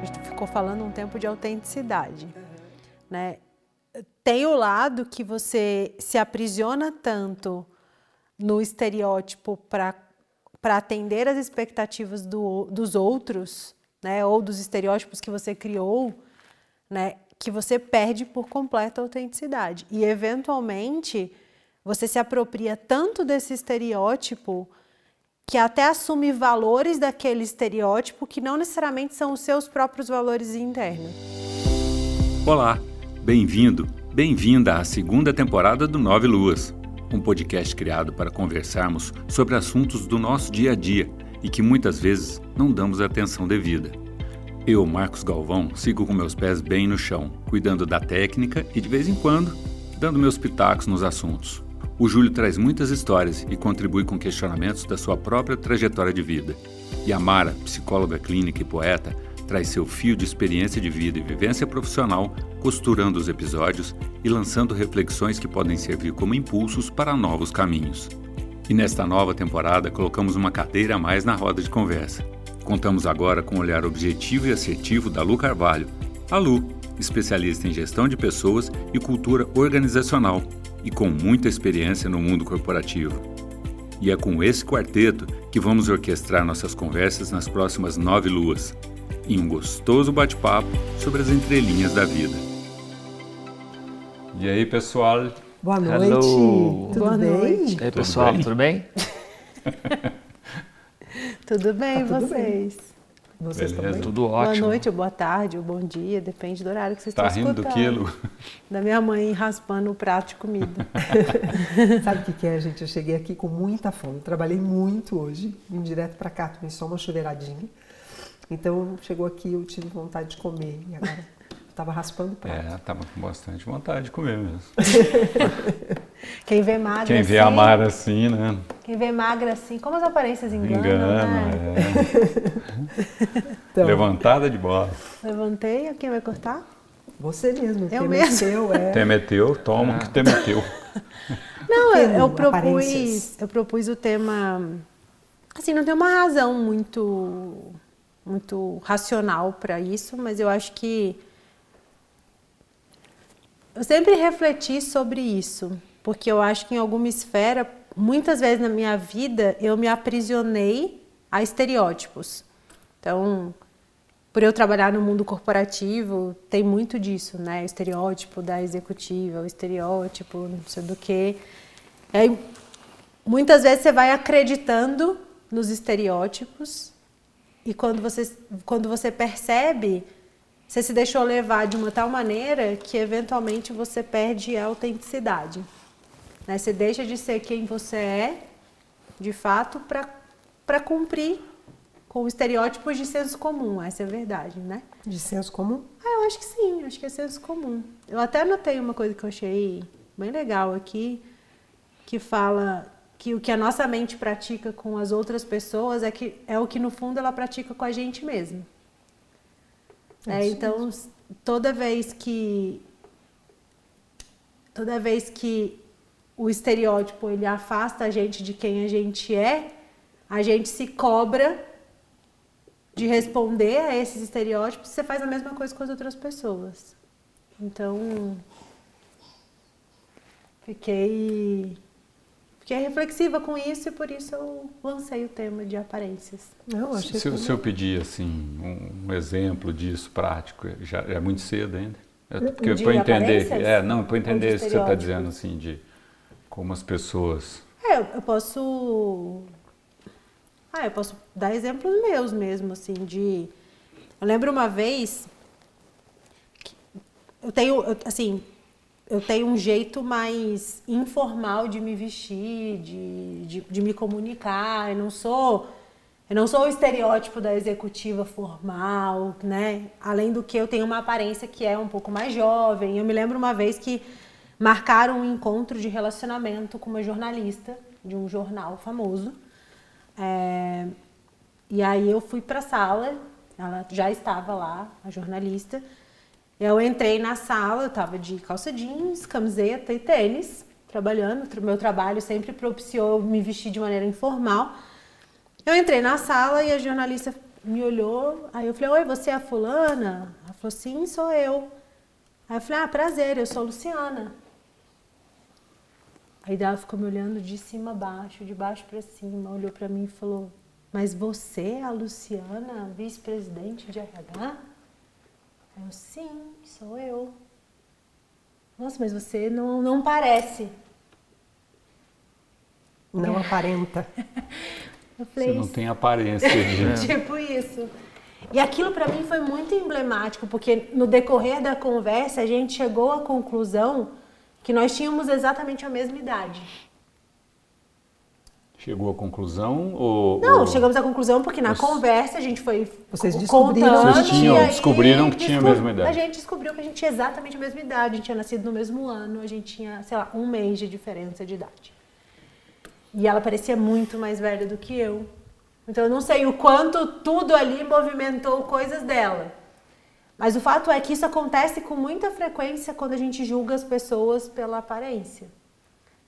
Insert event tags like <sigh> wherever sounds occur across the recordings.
A gente ficou falando um tempo de autenticidade, né? Tem o lado que você se aprisiona tanto no estereótipo para atender as expectativas do, dos outros, né? Ou dos estereótipos que você criou, né? Que você perde por completo a autenticidade. E eventualmente você se apropria tanto desse estereótipo que até assume valores daquele estereótipo que não necessariamente são os seus próprios valores internos. Olá, bem-vindo, bem-vinda à segunda temporada do Nove Luas, um podcast criado para conversarmos sobre assuntos do nosso dia a dia e que muitas vezes não damos atenção devida. Eu, Marcos Galvão, sigo com meus pés bem no chão, cuidando da técnica e de vez em quando dando meus pitacos nos assuntos. O Júlio traz muitas histórias e contribui com questionamentos da sua própria trajetória de vida. E a Mara, psicóloga clínica e poeta, traz seu fio de experiência de vida e vivência profissional, costurando os episódios e lançando reflexões que podem servir como impulsos para novos caminhos. E nesta nova temporada colocamos uma cadeira a mais na roda de conversa. Contamos agora com o olhar objetivo e assertivo da Lu Carvalho. A Lu, especialista em gestão de pessoas e cultura organizacional, e com muita experiência no mundo corporativo. E é com esse quarteto que vamos orquestrar nossas conversas nas próximas nove luas, em um gostoso bate-papo sobre as entrelinhas da vida. E aí, pessoal? Boa noite. Hello. Tudo Boa bem? noite. E aí, pessoal, bem? tudo bem? Tudo bem, <laughs> <laughs> Tá tudo vocês? Vocês Beleza. também? Tudo Boa ótimo. noite, ou boa tarde, ou bom dia, depende do horário que vocês Tá estão rindo do escutando. quilo? Da minha mãe raspando o prato de comida. <laughs> Sabe o que, que é, gente? Eu cheguei aqui com muita fome. Trabalhei muito hoje. Vim direto pra cá, tomei só uma chuveiradinha. Então, chegou aqui, eu tive vontade de comer. E agora, tava raspando o prato. É, tava com bastante vontade de comer mesmo. <laughs> Quem vê magra Quem assim, vê a Mara assim, né? Quem vê magra assim, como as aparências enganam, Engana, né? é. <laughs> Então, Levantada de bola. Levantei, quem vai cortar? você mesmo. Eu o tema mesmo. é seu, é. Te meteu, toma que te meteu. <laughs> Não, eu, eu propus, eu propus o tema. Assim, não tem uma razão muito, muito racional para isso, mas eu acho que eu sempre refleti sobre isso, porque eu acho que em alguma esfera, muitas vezes na minha vida, eu me aprisionei a estereótipos. Então, por eu trabalhar no mundo corporativo, tem muito disso, né? O estereótipo da executiva, o estereótipo não sei do que. Aí, muitas vezes você vai acreditando nos estereótipos e quando você, quando você percebe, você se deixou levar de uma tal maneira que eventualmente você perde a autenticidade. Né? Você deixa de ser quem você é, de fato, para cumprir com estereótipos de senso comum. Essa é a verdade, né? De senso comum? Ah, eu acho que sim, acho que é senso comum. Eu até anotei uma coisa que eu achei bem legal aqui, que fala que o que a nossa mente pratica com as outras pessoas é, que, é o que no fundo ela pratica com a gente mesmo. É, então, toda vez que toda vez que o estereótipo ele afasta a gente de quem a gente é, a gente se cobra de responder a esses estereótipos, você faz a mesma coisa com as outras pessoas. Então, fiquei fiquei reflexiva com isso e por isso eu lancei o tema de aparências. Não, achei Se, se eu pedir assim um, exemplo disso prático, já é muito cedo ainda. É, porque para entender, é, não, para entender isso que você está estereótipos? dizendo assim de como as pessoas. É, eu- posso. Ah, eu posso dar exemplos meus mesmo, assim, de. Eu lembro uma vez. que Eu tenho, assim, eu tenho um jeito mais informal de me vestir, de, de, de me comunicar. Eu não sou. Eu não sou o estereótipo da executiva formal, né? Além do que eu tenho uma aparência que é um pouco mais jovem. Eu me lembro uma vez que marcaram um encontro de relacionamento com uma jornalista de um jornal famoso. É, e aí eu fui para a sala, ela já estava lá, a jornalista. Eu entrei na sala, eu estava de calça jeans, camiseta e tênis, trabalhando. O meu trabalho sempre propiciou me vestir de maneira informal. Eu entrei na sala e a jornalista me olhou, aí eu falei, oi, você é a fulana? Ela falou, sim, sou eu. Aí eu falei, ah, prazer, eu sou Luciana. Aí ela ficou me olhando de cima a baixo, de baixo para cima, olhou para mim e falou, mas você é a Luciana, vice-presidente de RH? Eu, sim, sou eu. Nossa, mas você não, não parece. Não aparenta. <laughs> Eu falei, Você não tem aparência. <laughs> de- tipo isso. E aquilo para mim foi muito emblemático, porque no decorrer da conversa a gente chegou à conclusão que nós tínhamos exatamente a mesma idade. Chegou à conclusão ou... Não, ou- chegamos à conclusão porque na Mas- conversa a gente foi Vocês co- descobriram- contando Vocês tinham- aí descobriram que tinha a mesma idade. A gente descobriu que a gente tinha exatamente a mesma idade, a gente tinha nascido no mesmo ano, a gente tinha, sei lá, um mês de diferença de idade. E ela parecia muito mais velha do que eu. Então eu não sei o quanto tudo ali movimentou coisas dela. Mas o fato é que isso acontece com muita frequência quando a gente julga as pessoas pela aparência.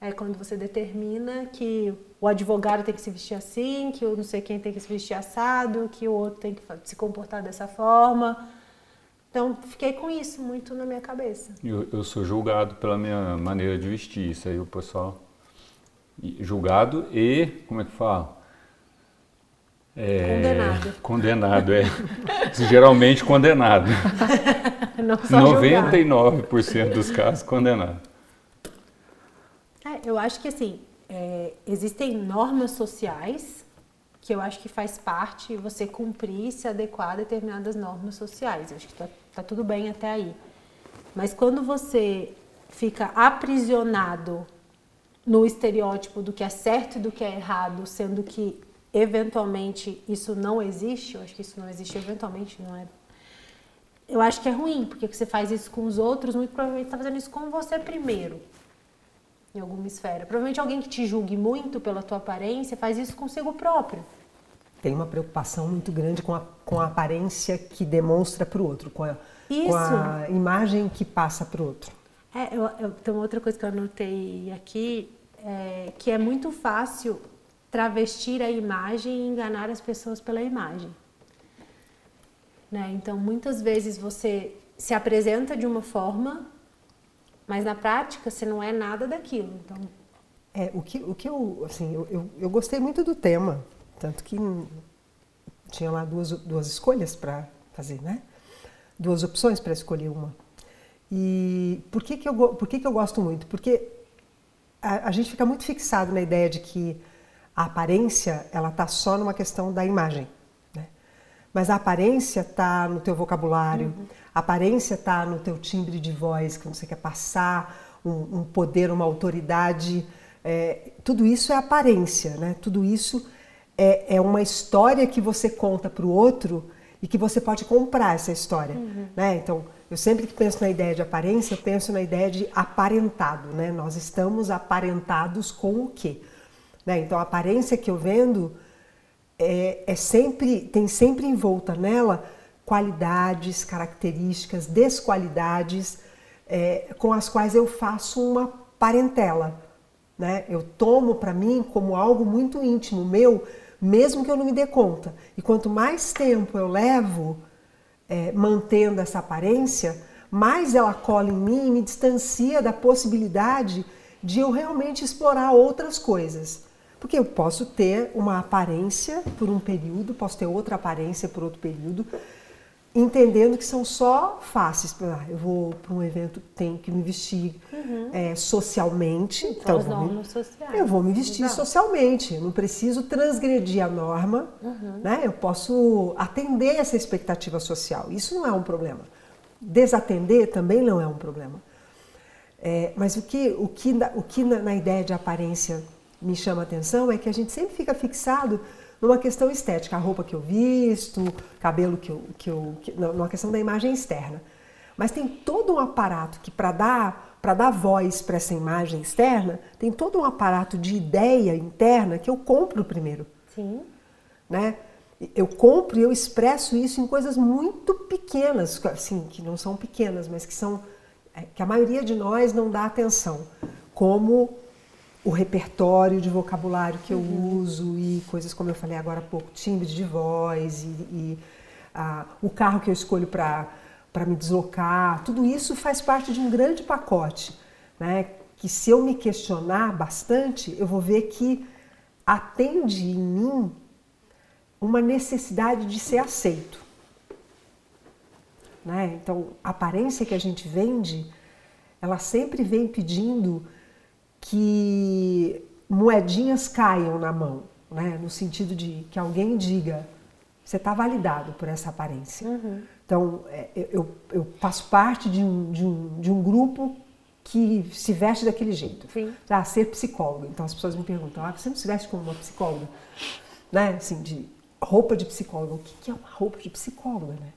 É quando você determina que o advogado tem que se vestir assim, que o não sei quem tem que se vestir assado, que o outro tem que se comportar dessa forma. Então, fiquei com isso muito na minha cabeça. Eu, eu sou julgado pela minha maneira de vestir. Isso aí o pessoal. Julgado e. Como é que fala? É, Condenado. Condenado, é. Geralmente condenado. <laughs> Não só julgar. 99% dos casos condenado. Eu acho que assim, é, existem normas sociais que eu acho que faz parte você cumprir e se adequar a determinadas normas sociais. Eu acho que tá, tá tudo bem até aí. Mas quando você fica aprisionado no estereótipo do que é certo e do que é errado, sendo que eventualmente isso não existe, eu acho que isso não existe eventualmente, não é eu acho que é ruim, porque você faz isso com os outros, muito provavelmente está fazendo isso com você primeiro, em alguma esfera. Provavelmente alguém que te julgue muito pela tua aparência faz isso consigo próprio. Tem uma preocupação muito grande com a, com a aparência que demonstra para o outro, com a, com a imagem que passa para o outro. É, eu, eu- tem uma outra coisa que eu anotei aqui, é, que é muito fácil travestir a imagem e enganar as pessoas pela imagem. Né? Então, muitas vezes você se apresenta de uma forma, mas na prática você não é nada daquilo. Então, É, o que, o que eu, assim, eu, eu, eu gostei muito do tema, tanto que tinha lá duas, duas escolhas para fazer, né? Duas opções para escolher uma. E por que que eu, por que que eu gosto muito? Porque a, a gente fica muito fixado na ideia de que a aparência, ela tá só numa questão da imagem, né? Mas a aparência tá no teu vocabulário, a aparência tá no teu timbre de voz que você quer passar, um, um poder, uma autoridade. é, tudo isso é aparência, né? Tudo isso é, é uma história que você conta para o outro e que você pode comprar essa história, né? Então, eu sempre que penso na ideia de aparência, eu penso na ideia de aparentado, né? Nós estamos aparentados com o quê? Né? Então, a aparência que eu vendo é, é sempre tem sempre envolta nela qualidades, características, desqualidades é, com as quais eu faço uma parentela. Né? Eu tomo para mim como algo muito íntimo meu, mesmo que eu não me dê conta. E quanto mais tempo eu levo é, mantendo essa aparência, mais ela cola em mim e me distancia da possibilidade de eu realmente explorar outras coisas. Porque eu posso ter uma aparência por um período, posso ter outra aparência por outro período, entendendo que são só faces. Ah, eu vou para um evento, tenho que me vestir é, socialmente. São as eu vou me- normas sociais. eu vou me vestir Exato. socialmente, não preciso transgredir a norma, né? eu posso atender essa expectativa social. Isso não é um problema. Desatender também não é um problema. É, mas o que, o que, na, o que na, na ideia de aparência me chama a atenção é que a gente sempre fica fixado numa questão estética, a roupa que eu visto, cabelo que eu. Que eu que, numa questão da imagem externa. Mas tem todo um aparato que, para dar, para dar voz para essa imagem externa, tem todo um aparato de ideia interna que eu compro primeiro Sim. né? Eu compro e eu expresso isso em coisas muito pequenas, assim, que não são pequenas, mas que são é, que a maioria de nós não dá atenção, como o repertório de vocabulário que eu uhum. uso e coisas como eu falei agora há pouco, timbre de voz e, e ah, o carro que eu escolho para me deslocar, tudo isso faz parte de um grande pacote, né? Que se eu me questionar bastante, eu vou ver que atende em mim uma necessidade de ser aceito. Né? Então, a aparência que a gente vende, ela sempre vem pedindo que moedinhas caiam na mão, né? no sentido de que alguém diga: você está validado por essa aparência. Uhum. Então, é, eu, eu, faço parte de um, de, um, de um grupo que se veste daquele jeito. Sim. Ah, ser psicólogo. Então, as pessoas me perguntam: ah, você não se veste como uma psicóloga? Né? Assim, de roupa de psicólogo. O que é uma roupa de psicóloga? Né?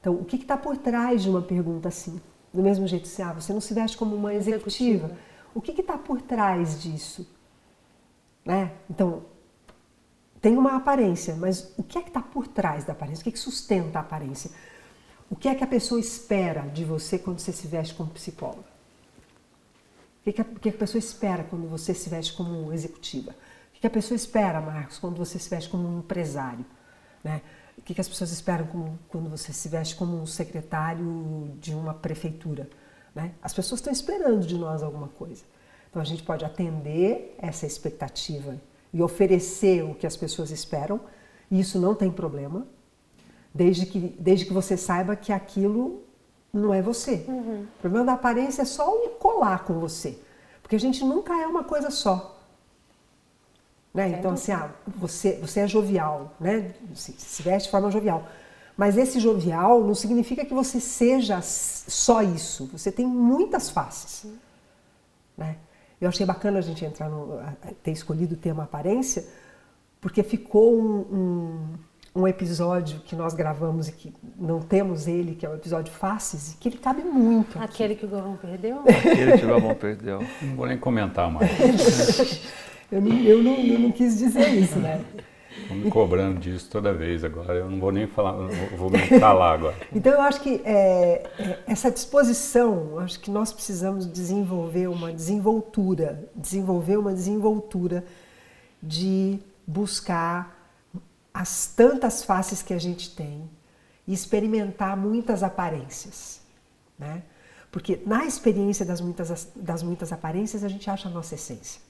Então, o que está por trás de uma pergunta assim? Do mesmo jeito, se ah, você não se veste como uma executiva. executiva. O que está por trás disso? Né? Então, tem uma aparência, mas o que é que está por trás da aparência? O que, é que sustenta a aparência? O que é que a pessoa espera de você quando você se veste como psicóloga? O que, é que, a, pessoa espera quando você se veste como executiva? O que, a pessoa espera, Marcos, quando você se veste como um empresário? Né? O que, as pessoas esperam quando você se veste como um secretário de uma prefeitura? Né? As pessoas estão esperando de nós alguma coisa. Então a gente pode atender essa expectativa e oferecer o que as pessoas esperam, e isso não tem problema, desde que, desde que você saiba que aquilo não é você. Uhum. O problema da aparência é só o colar com você, porque a gente nunca é uma coisa só. Né? Então, assim, ah, você, você é jovial, né? se, se veste de forma jovial. Mas esse jovial não significa que você seja só isso. Você tem muitas faces. Né? Eu achei bacana a gente entrar no, ter escolhido o tema aparência, porque ficou um, um, um, episódio que nós gravamos e que não temos ele, que é o episódio Faces, e que ele cabe muito. Aquele aqui. que o Galvão perdeu? Aquele que o Galvão perdeu. Não vou nem comentar mais. <laughs> eu, não, eu, não, eu não quis dizer isso, né? Estão me cobrando disso toda vez agora. Eu não vou nem falar, vou me calar agora. <laughs> então eu acho que é, é, essa disposição, acho que nós precisamos desenvolver uma desenvoltura, desenvolver uma desenvoltura de buscar as tantas faces que a gente tem e experimentar muitas aparências, né? Porque na experiência das muitas, das muitas aparências a gente acha a nossa essência.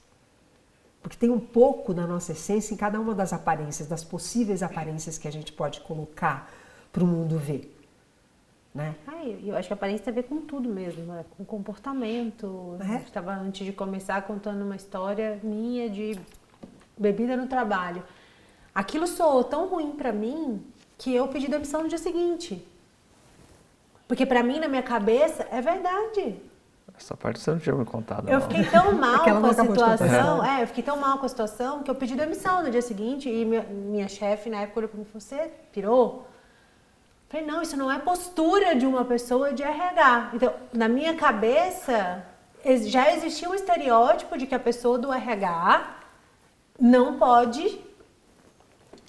Porque tem um pouco da nossa essência em cada uma das aparências, das possíveis aparências que a gente pode colocar para o mundo ver. Né? Ah, eu acho que a aparência tem a ver com tudo mesmo, né? com comportamento. É? Estava antes de começar contando uma história minha de bebida no trabalho. Aquilo soou tão ruim para mim que eu pedi demissão no dia seguinte. Porque para mim, na minha cabeça, é verdade. Essa parte você não tinha me contado. Eu não. fiquei tão <laughs> mal com a situação. É, eu fiquei tão mal com a situação que eu pedi demissão no dia seguinte e minha, minha chefe na época olhou para mim e falou: Você pirou? Eu falei: Não, isso não é postura de uma pessoa de RH. Então, na minha cabeça, já existia um estereótipo de que a pessoa do RH não pode.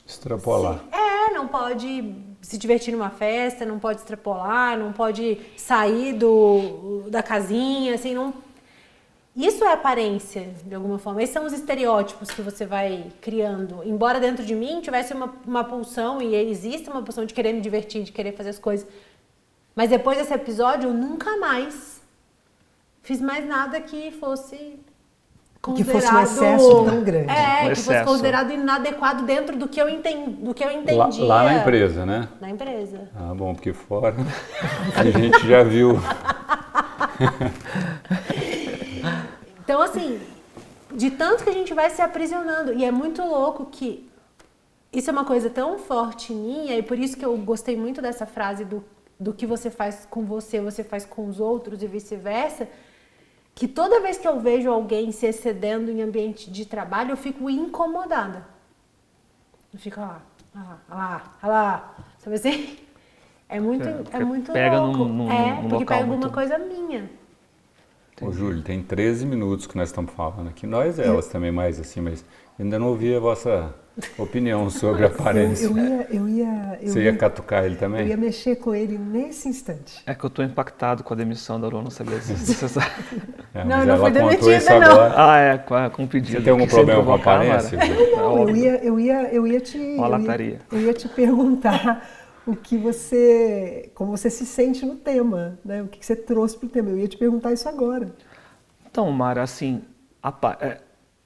Extrapolar. Se, é, não pode se divertir numa festa, não pode extrapolar, não pode sair do, da casinha, assim, não. Isso é aparência, de alguma forma. Esses são os estereótipos que você vai criando. Embora dentro de mim tivesse uma, uma pulsão, e existe uma pulsão de querer me divertir, de querer fazer as coisas. Mas depois desse episódio, eu nunca mais fiz mais nada que fosse que fosse um excesso tão grande. É, um que fosse considerado inadequado dentro do que eu, entendi, do que eu entendia. Lá, lá, na empresa, né? Na empresa. Ah, bom, porque fora <laughs> a gente já viu. então, assim, de tanto que a gente vai se aprisionando. E é muito louco que isso é uma coisa tão forte minha, e por isso que eu gostei muito dessa frase do, do que você faz com você, você faz com os outros e vice-versa que toda vez que eu vejo alguém se excedendo em ambiente de trabalho, eu fico incomodada. Eu fico lá, lá, lá, lá, sabe assim? É muito, é, é muito pega louco. Num, num, é, num porque pega alguma muito... coisa minha. Ô, Júlio, tem 13 minutos que nós estamos falando aqui. Nós, elas também, mais assim, mas ainda não ouvi a vossa opinião sobre a aparência. Eu, eu ia, eu ia, eu Você ia catucar ele também? Eu ia mexer com ele nesse instante. É que eu estou impactado com a demissão da Lua, não sabia disso. É, Não, não contou demitida, isso não. agora. Ah, é, com, a- com o pedido. Você tem algum problema com a aparência? Não, eu óbvio. ia, eu ia, eu ia te, Uma eu ia, lataria. eu ia te perguntar o que você, como você se sente no tema, né? O que você trouxe para o tema. Eu ia te perguntar isso agora. Então, Mara, assim, apa- é,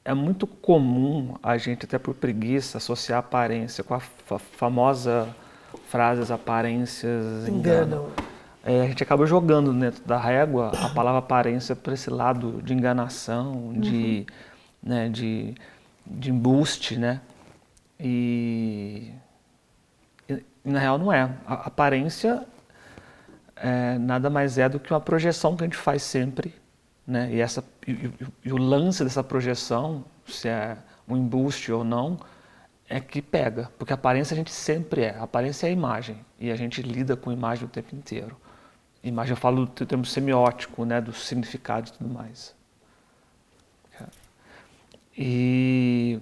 é muito comum a gente, até por preguiça, associar aparência com a fa- famosa frase as aparências enganam. É, a gente acaba jogando dentro da régua a palavra aparência para esse lado de enganação, de, né, de, de embuste, né? E, e, na real não é. A aparência é, nada mais é do que uma projeção que a gente faz sempre, né? E, essa, e, e- o lance dessa projeção, se é um embuste ou não, é que pega, porque aparência a gente sempre é. Aparência é imagem e a gente lida com imagem o tempo inteiro. Imagem eu falo do termo semiótico, né, do significado e tudo mais. E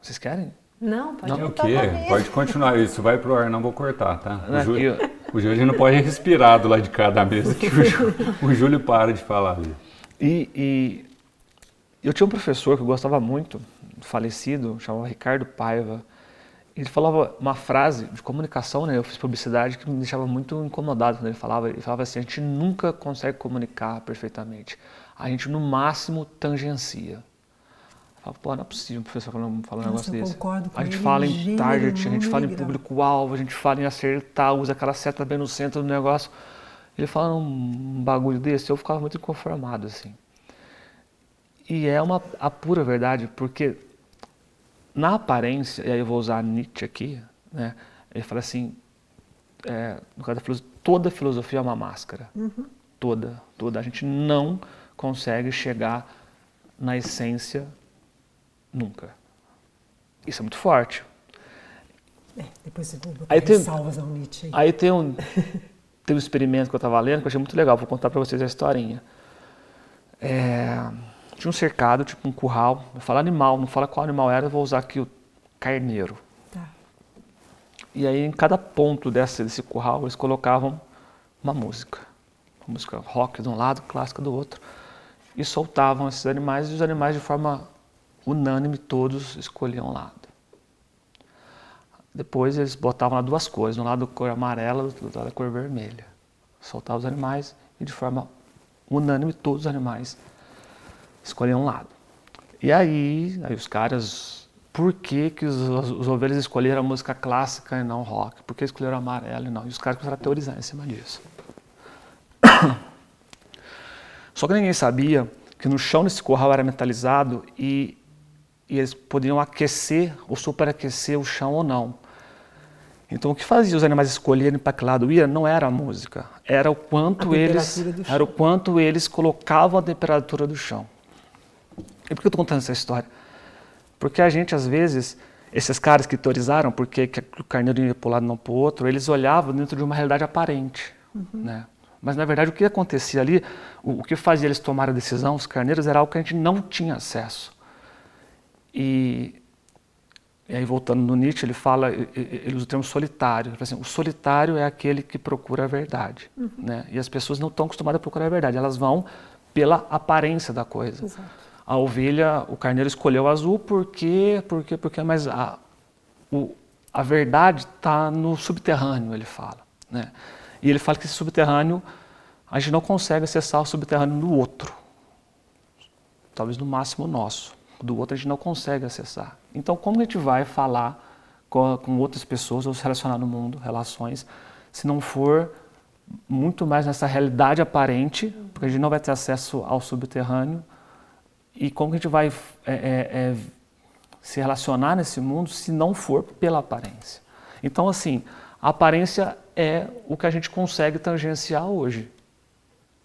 vocês querem? Não, pode Não, o mim. Pode continuar isso. Vai pro ar, não vou cortar, tá? O Júlio, o Júlio não pode respirar do lado de cá da mesa que o Júlio, <laughs> o Júlio para de falar ali. E, e eu tinha um professor que eu gostava muito, falecido, chamava Ricardo Paiva. Ele falava uma frase de comunicação, né? Eu fiz publicidade que me deixava muito incomodado quando ele falava. Ele falava assim: a gente nunca consegue comunicar perfeitamente. A gente no máximo tangencia. Falava, pô, não é possível um professor falando, falando um negócio desse. A gente fala em target, a gente fala em público-alvo, a gente fala em acertar, usa aquela seta bem no centro do negócio. Ele fala um bagulho desse, eu ficava muito inconformado, assim. E é uma a pura verdade, porque na aparência, e aí eu vou usar Nietzsche aqui, né? Ele fala assim, é, no caso da filosofia, toda filosofia é uma máscara. Toda, toda. A gente não consegue chegar na essência nunca. Isso é muito forte. É, depois botar Aí tem- ressalvas ao Nietzsche. aí. Aí tem um, tem um experimento que eu estava lendo que eu achei muito legal, vou contar para vocês a historinha. É, tinha um cercado, tipo um curral, eu falo animal, não fala qual animal era, eu vou usar aqui o carneiro. Tá. E aí em cada ponto desse, desse curral eles colocavam uma música. Uma música rock de um lado, clássica do outro. E soltavam esses animais e os animais de forma unânime todos escolhiam um lado. Depois eles botavam lá duas cores, um lado cor amarela, outro lado cor vermelha. Soltavam os animais e de forma unânime todos os animais escolhiam um lado. E aí, aí os caras, por que, que os, os ovelhas escolheram a música clássica e não rock? Por que escolheram amarelo e não? E os caras começaram a teorizar em cima disso. <coughs> Só que ninguém sabia que no chão desse curral era metalizado e, e eles podiam aquecer ou superaquecer o chão ou não. Então o que fazia os animais escolherem para que lado ia não era a música, era o quanto eles era o quanto eles colocavam a temperatura do chão. E por que eu estou contando essa história? Porque a gente às vezes esses caras que teorizaram porque que o carneiro ia para um lado e não para o outro, eles olhavam dentro de uma realidade aparente, né? Mas na verdade o que acontecia ali, o, o que fazia eles tomarem a decisão, os carneiros, era algo que a gente não tinha acesso. E, e aí voltando no Nietzsche, ele fala, ele usa o termo solitário. Assim, o solitário é aquele que procura a verdade, né? E as pessoas não estão acostumadas a procurar a verdade, elas vão pela aparência da coisa. A ovelha, o carneiro escolheu o azul porque, porque, porque, mas a, o, a verdade está no subterrâneo, ele fala. Né? E ele fala que esse subterrâneo, a gente não consegue acessar o subterrâneo do outro. Talvez no máximo o nosso. Do outro a gente não consegue acessar. Então, como a gente vai falar com, com outras pessoas ou se relacionar no mundo, relações, se não for muito mais nessa realidade aparente, porque a gente não vai ter acesso ao subterrâneo, e como a gente vai é, é, é, se relacionar nesse mundo se não for pela aparência? Então, assim, a aparência é o que a gente consegue tangenciar hoje.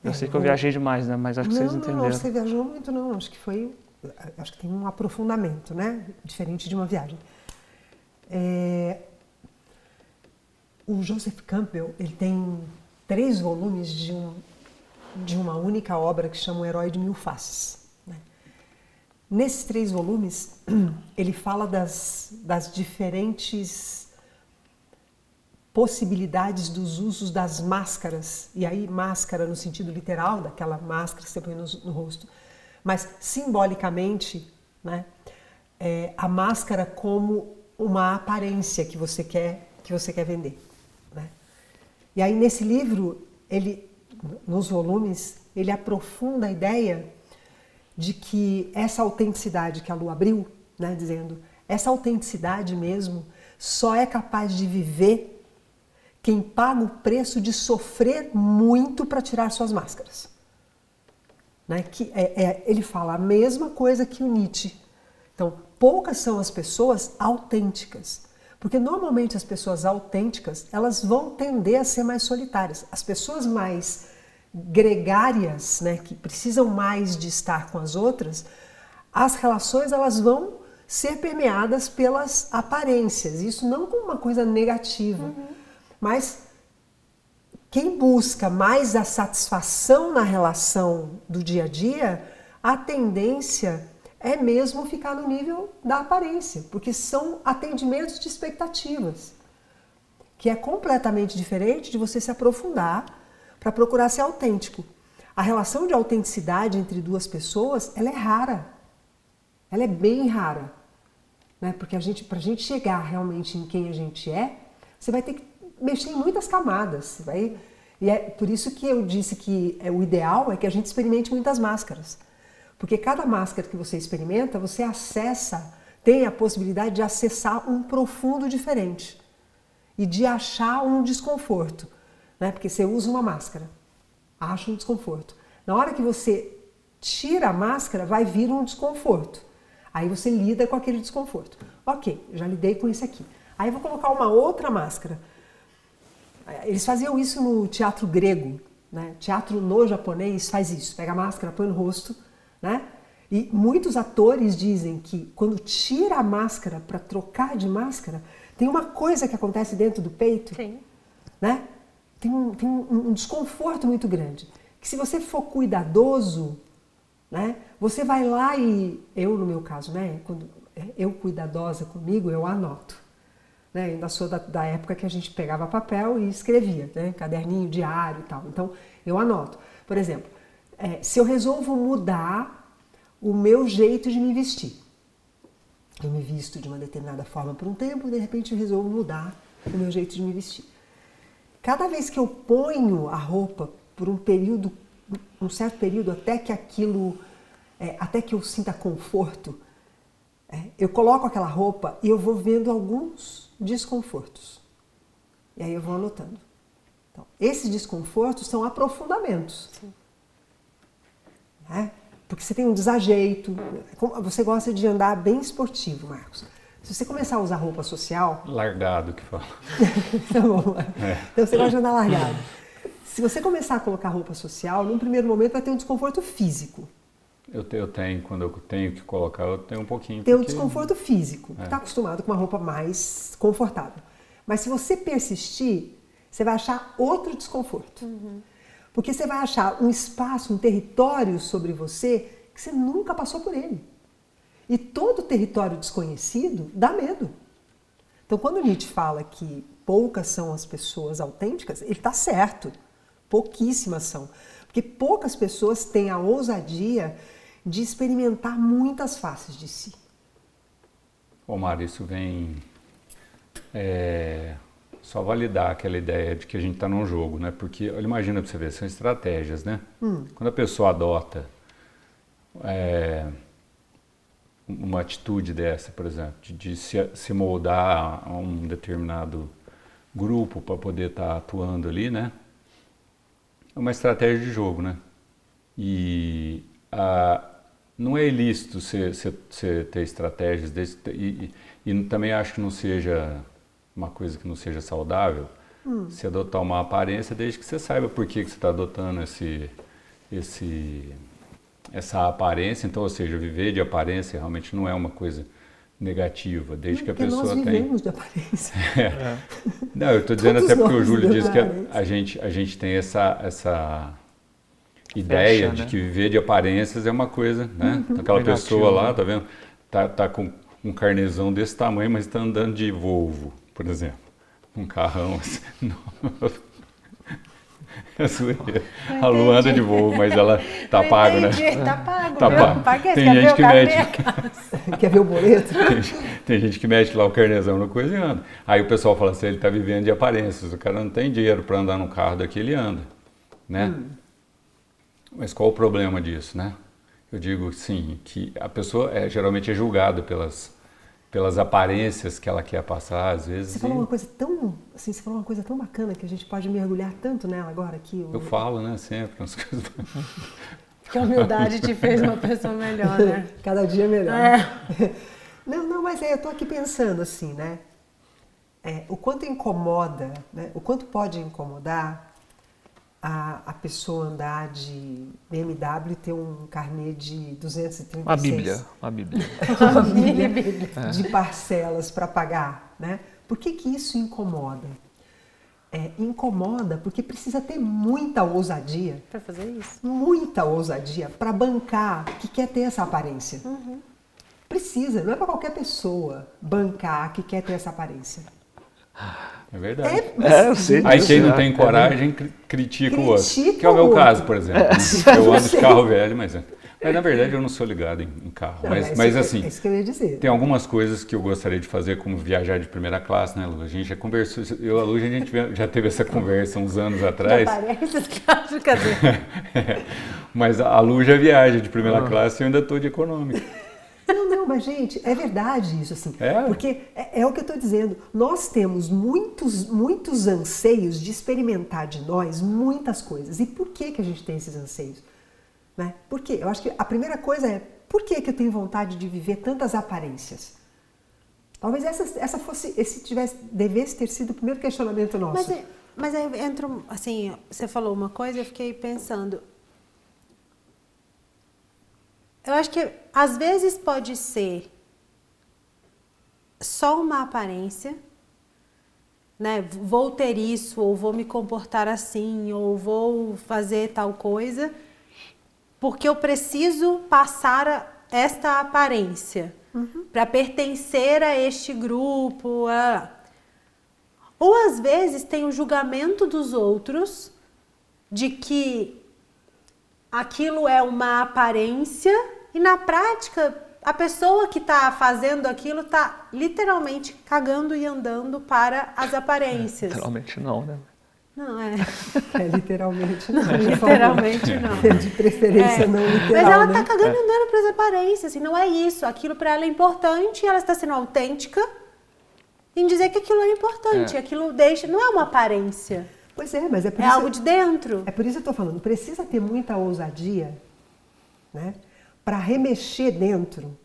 Eu sei que eu eu- viajei demais, né? Mas acho que não, vocês não, entenderam. você viajou muito, não. Acho que foi. Acho que tem um aprofundamento, né? Diferente de uma viagem. É, o Joseph Campbell ele tem três volumes de um, de uma única obra que chama O Herói de Mil Faces. Né? Nesses três volumes, <clears throat> ele fala das, das diferentes possibilidades dos usos das máscaras, e aí máscara no sentido literal, daquela máscara que você põe no, no rosto, mas simbolicamente, né, é, a máscara como uma aparência que você quer que você quer vender. Né? E aí nesse livro ele nos volumes ele aprofunda a ideia de que essa autenticidade que a Lu abriu, né, dizendo essa autenticidade mesmo só é capaz de viver quem paga o preço de sofrer muito para tirar suas máscaras. Né? Que é, é, ele fala a mesma coisa que o Nietzsche. Então, poucas são as pessoas autênticas. Porque normalmente as pessoas autênticas, elas vão tender a ser mais solitárias. As pessoas mais gregárias, né, que precisam mais de estar com as outras, as relações elas vão ser permeadas pelas aparências. Isso não como uma coisa negativa. Uhum mas quem busca mais a satisfação na relação do dia a dia, a tendência é mesmo ficar no nível da aparência, porque são atendimentos de expectativas, que é completamente diferente de você se aprofundar para procurar ser autêntico. A relação de autenticidade entre duas pessoas, ela é rara. Ela é bem rara. Né? Porque a gente, para a gente chegar realmente em quem a gente é, você vai ter que mexer em muitas camadas. Vai, e é por isso que eu disse que é, o ideal é que a gente experimente muitas máscaras. Porque cada máscara que você experimenta, você acessa, tem a possibilidade de acessar um profundo diferente e de achar um desconforto. Né? Porque você usa uma máscara, acha um desconforto. Na hora que você tira a máscara, vai vir um desconforto. Aí você lida com aquele desconforto. Ok, já lidei com esse aqui. Aí vou colocar uma outra máscara. Eles faziam isso no teatro grego, né? Teatro no japonês faz isso, pega a máscara, põe no rosto, né? E muitos atores dizem que quando tira a máscara para trocar de máscara, tem uma coisa que acontece dentro do peito, Sim. né? Tem, um, tem um, um desconforto muito grande. Que se você for cuidadoso, né? Você vai lá e eu no meu caso, né? Quando eu cuidadosa comigo, eu anoto. Né? Ainda sou da, da, época que a gente pegava papel e escrevia, né? caderninho, diário e tal. Então eu anoto. Por exemplo, é, se eu resolvo mudar o meu jeito de me vestir, eu me visto de uma determinada forma por um tempo, e de repente eu resolvo mudar o meu jeito de me vestir. Cada vez que eu ponho a roupa por um período, um certo período, até que aquilo, é, até que eu sinta conforto, é, eu coloco aquela roupa e eu vou vendo alguns desconfortos. E aí eu vou anotando. Então, esses desconfortos são aprofundamentos. Né? Porque você tem um desajeito, você gosta de andar bem esportivo, Marcos. Se você começar a usar roupa social. Largado que fala. <laughs> tá bom. É. Então você gosta de andar largado. Se você começar a colocar roupa social, num primeiro momento vai ter um desconforto físico. Eu, te, eu tenho, quando eu tenho que colocar, eu tenho um pouquinho. Tem porque... um desconforto físico, é. está acostumado com uma roupa mais confortável. Mas se você persistir, você vai achar outro desconforto. Uhum. Porque você vai achar um espaço, um território sobre você que você nunca passou por ele. E todo território desconhecido dá medo. Então, quando Nietzsche fala que poucas são as pessoas autênticas, ele está certo. Pouquíssimas são. Porque poucas pessoas têm a ousadia de experimentar muitas faces de si. Omar, isso vem é, só validar aquela ideia de que a gente está num jogo, né? Porque, olha, imagina para você ver, são estratégias, né? Hum. Quando a pessoa adota é, uma atitude dessa, por exemplo, de, de se, se, moldar a um determinado grupo para poder estar tá atuando ali, né? É uma estratégia de jogo, né? E a, não é ilícito você, você, você ter estratégias desse, e, e, e, também acho que não seja uma coisa que não seja saudável hum. se adotar uma aparência desde que você saiba por que, que você está adotando esse, esse, essa aparência. Então, ou seja, viver de aparência realmente não é uma coisa negativa, desde que a pessoa nós vivemos de aparência. <laughs> É. Não, eu estou dizendo até porque o Júlio diz que a, a, gente, a gente tem essa, essa ideia de né? que viver de aparências é uma coisa, né? Uhum. Aquela pessoa lá, né? tá vendo? Tá, tá com um carnezão desse tamanho, mas está andando de Volvo, por exemplo. Um carrão <laughs> assim. <laughs> É. A Lu anda de Volvo, mas ela tá pago, né? Tá pago, Tá pago. Paguei, Tem gente que mete. <laughs> Quer ver o boleto? Tem, tem gente que mete lá o carnezão no coisa e anda. Aí o pessoal fala assim, ele está vivendo de aparências. O cara não tem dinheiro para andar num carro daqui, ele anda, né? Mas qual o problema disso, né? Eu digo, sim, que a pessoa é, geralmente é julgada pelas, pelas aparências que ela quer passar, às vezes. Você e falou uma coisa tão, assim, você falou uma coisa tão bacana que a gente pode mergulhar tanto nela agora aqui. o- Eu falo, né, sempre, umas <laughs> coisas... <laughs> Que a humildade te fez uma pessoa melhor, né? <laughs> Cada dia melhor. É. Não, não, mas é, eu tô aqui pensando assim, né? É, o quanto incomoda, né? O quanto pode incomodar a, a pessoa andar de BMW e ter um carnê de 236 Uma Bíblia, uma Bíblia. <laughs> uma Bíblia <laughs> de parcelas para pagar, né? Por que, que isso incomoda? É, incomoda porque precisa ter muita ousadia, Pra fazer isso. muita ousadia para bancar que quer ter essa aparência. Precisa, não é para qualquer pessoa bancar que quer ter essa aparência. É verdade. É, mas- É, eu sei Aí quem não é. tem coragem cri- critica o outro. Critica Que é o meu caso, por exemplo. <laughs> né? Eu ando de carro velho, mas, é- mas na verdade eu não sou ligado em, em carro. Não, mas é isso mas que- assim, É isso que eu ia dizer. Tem algumas coisas que eu gostaria de fazer, como viajar de primeira classe, né, Lu? A gente já conversou, eu e a Lu, a gente já teve essa conversa uns anos atrás, Aparências que acho, cadê? mas a Lu já viaja de primeira classe e eu ainda estou de econômica. Não, não, mas gente, é verdade isso, assim. É? Porque é, é o que eu estou dizendo. Nós temos muitos, muitos anseios de experimentar de nós muitas coisas. E por que, que a gente tem esses anseios? Né? Por quê? Eu acho que a primeira coisa é, por que, que eu tenho vontade de viver tantas aparências? Talvez essa, essa fosse, esse tivesse, devesse ter sido o primeiro questionamento nosso. Mas, é- mas aí entra, um- assim, você falou uma coisa, eu fiquei pensando. Eu acho que às vezes pode ser só uma aparência, né? Vou ter isso, ou vou me comportar assim, ou vou fazer tal coisa, porque eu preciso passar esta aparência para pertencer a este grupo. A... Ou às vezes tem o julgamento dos outros de que aquilo é uma aparência e na prática a pessoa que está fazendo aquilo está literalmente cagando e andando para as aparências. Literalmente não, né? Não, é. <laughs> É, literalmente não. por Literalmente não. De preferência É. não literal, Mas ela né? tá cagando e andando para as aparências, assim, não é isso. Aquilo para ela é importante e ela está sendo autêntica em dizer que aquilo é importante. É. Aquilo deixa. Não é uma aparência, Pois é, mas é por é isso... algo de dentro. É por isso que eu estou falando, precisa ter muita ousadia né, para remexer dentro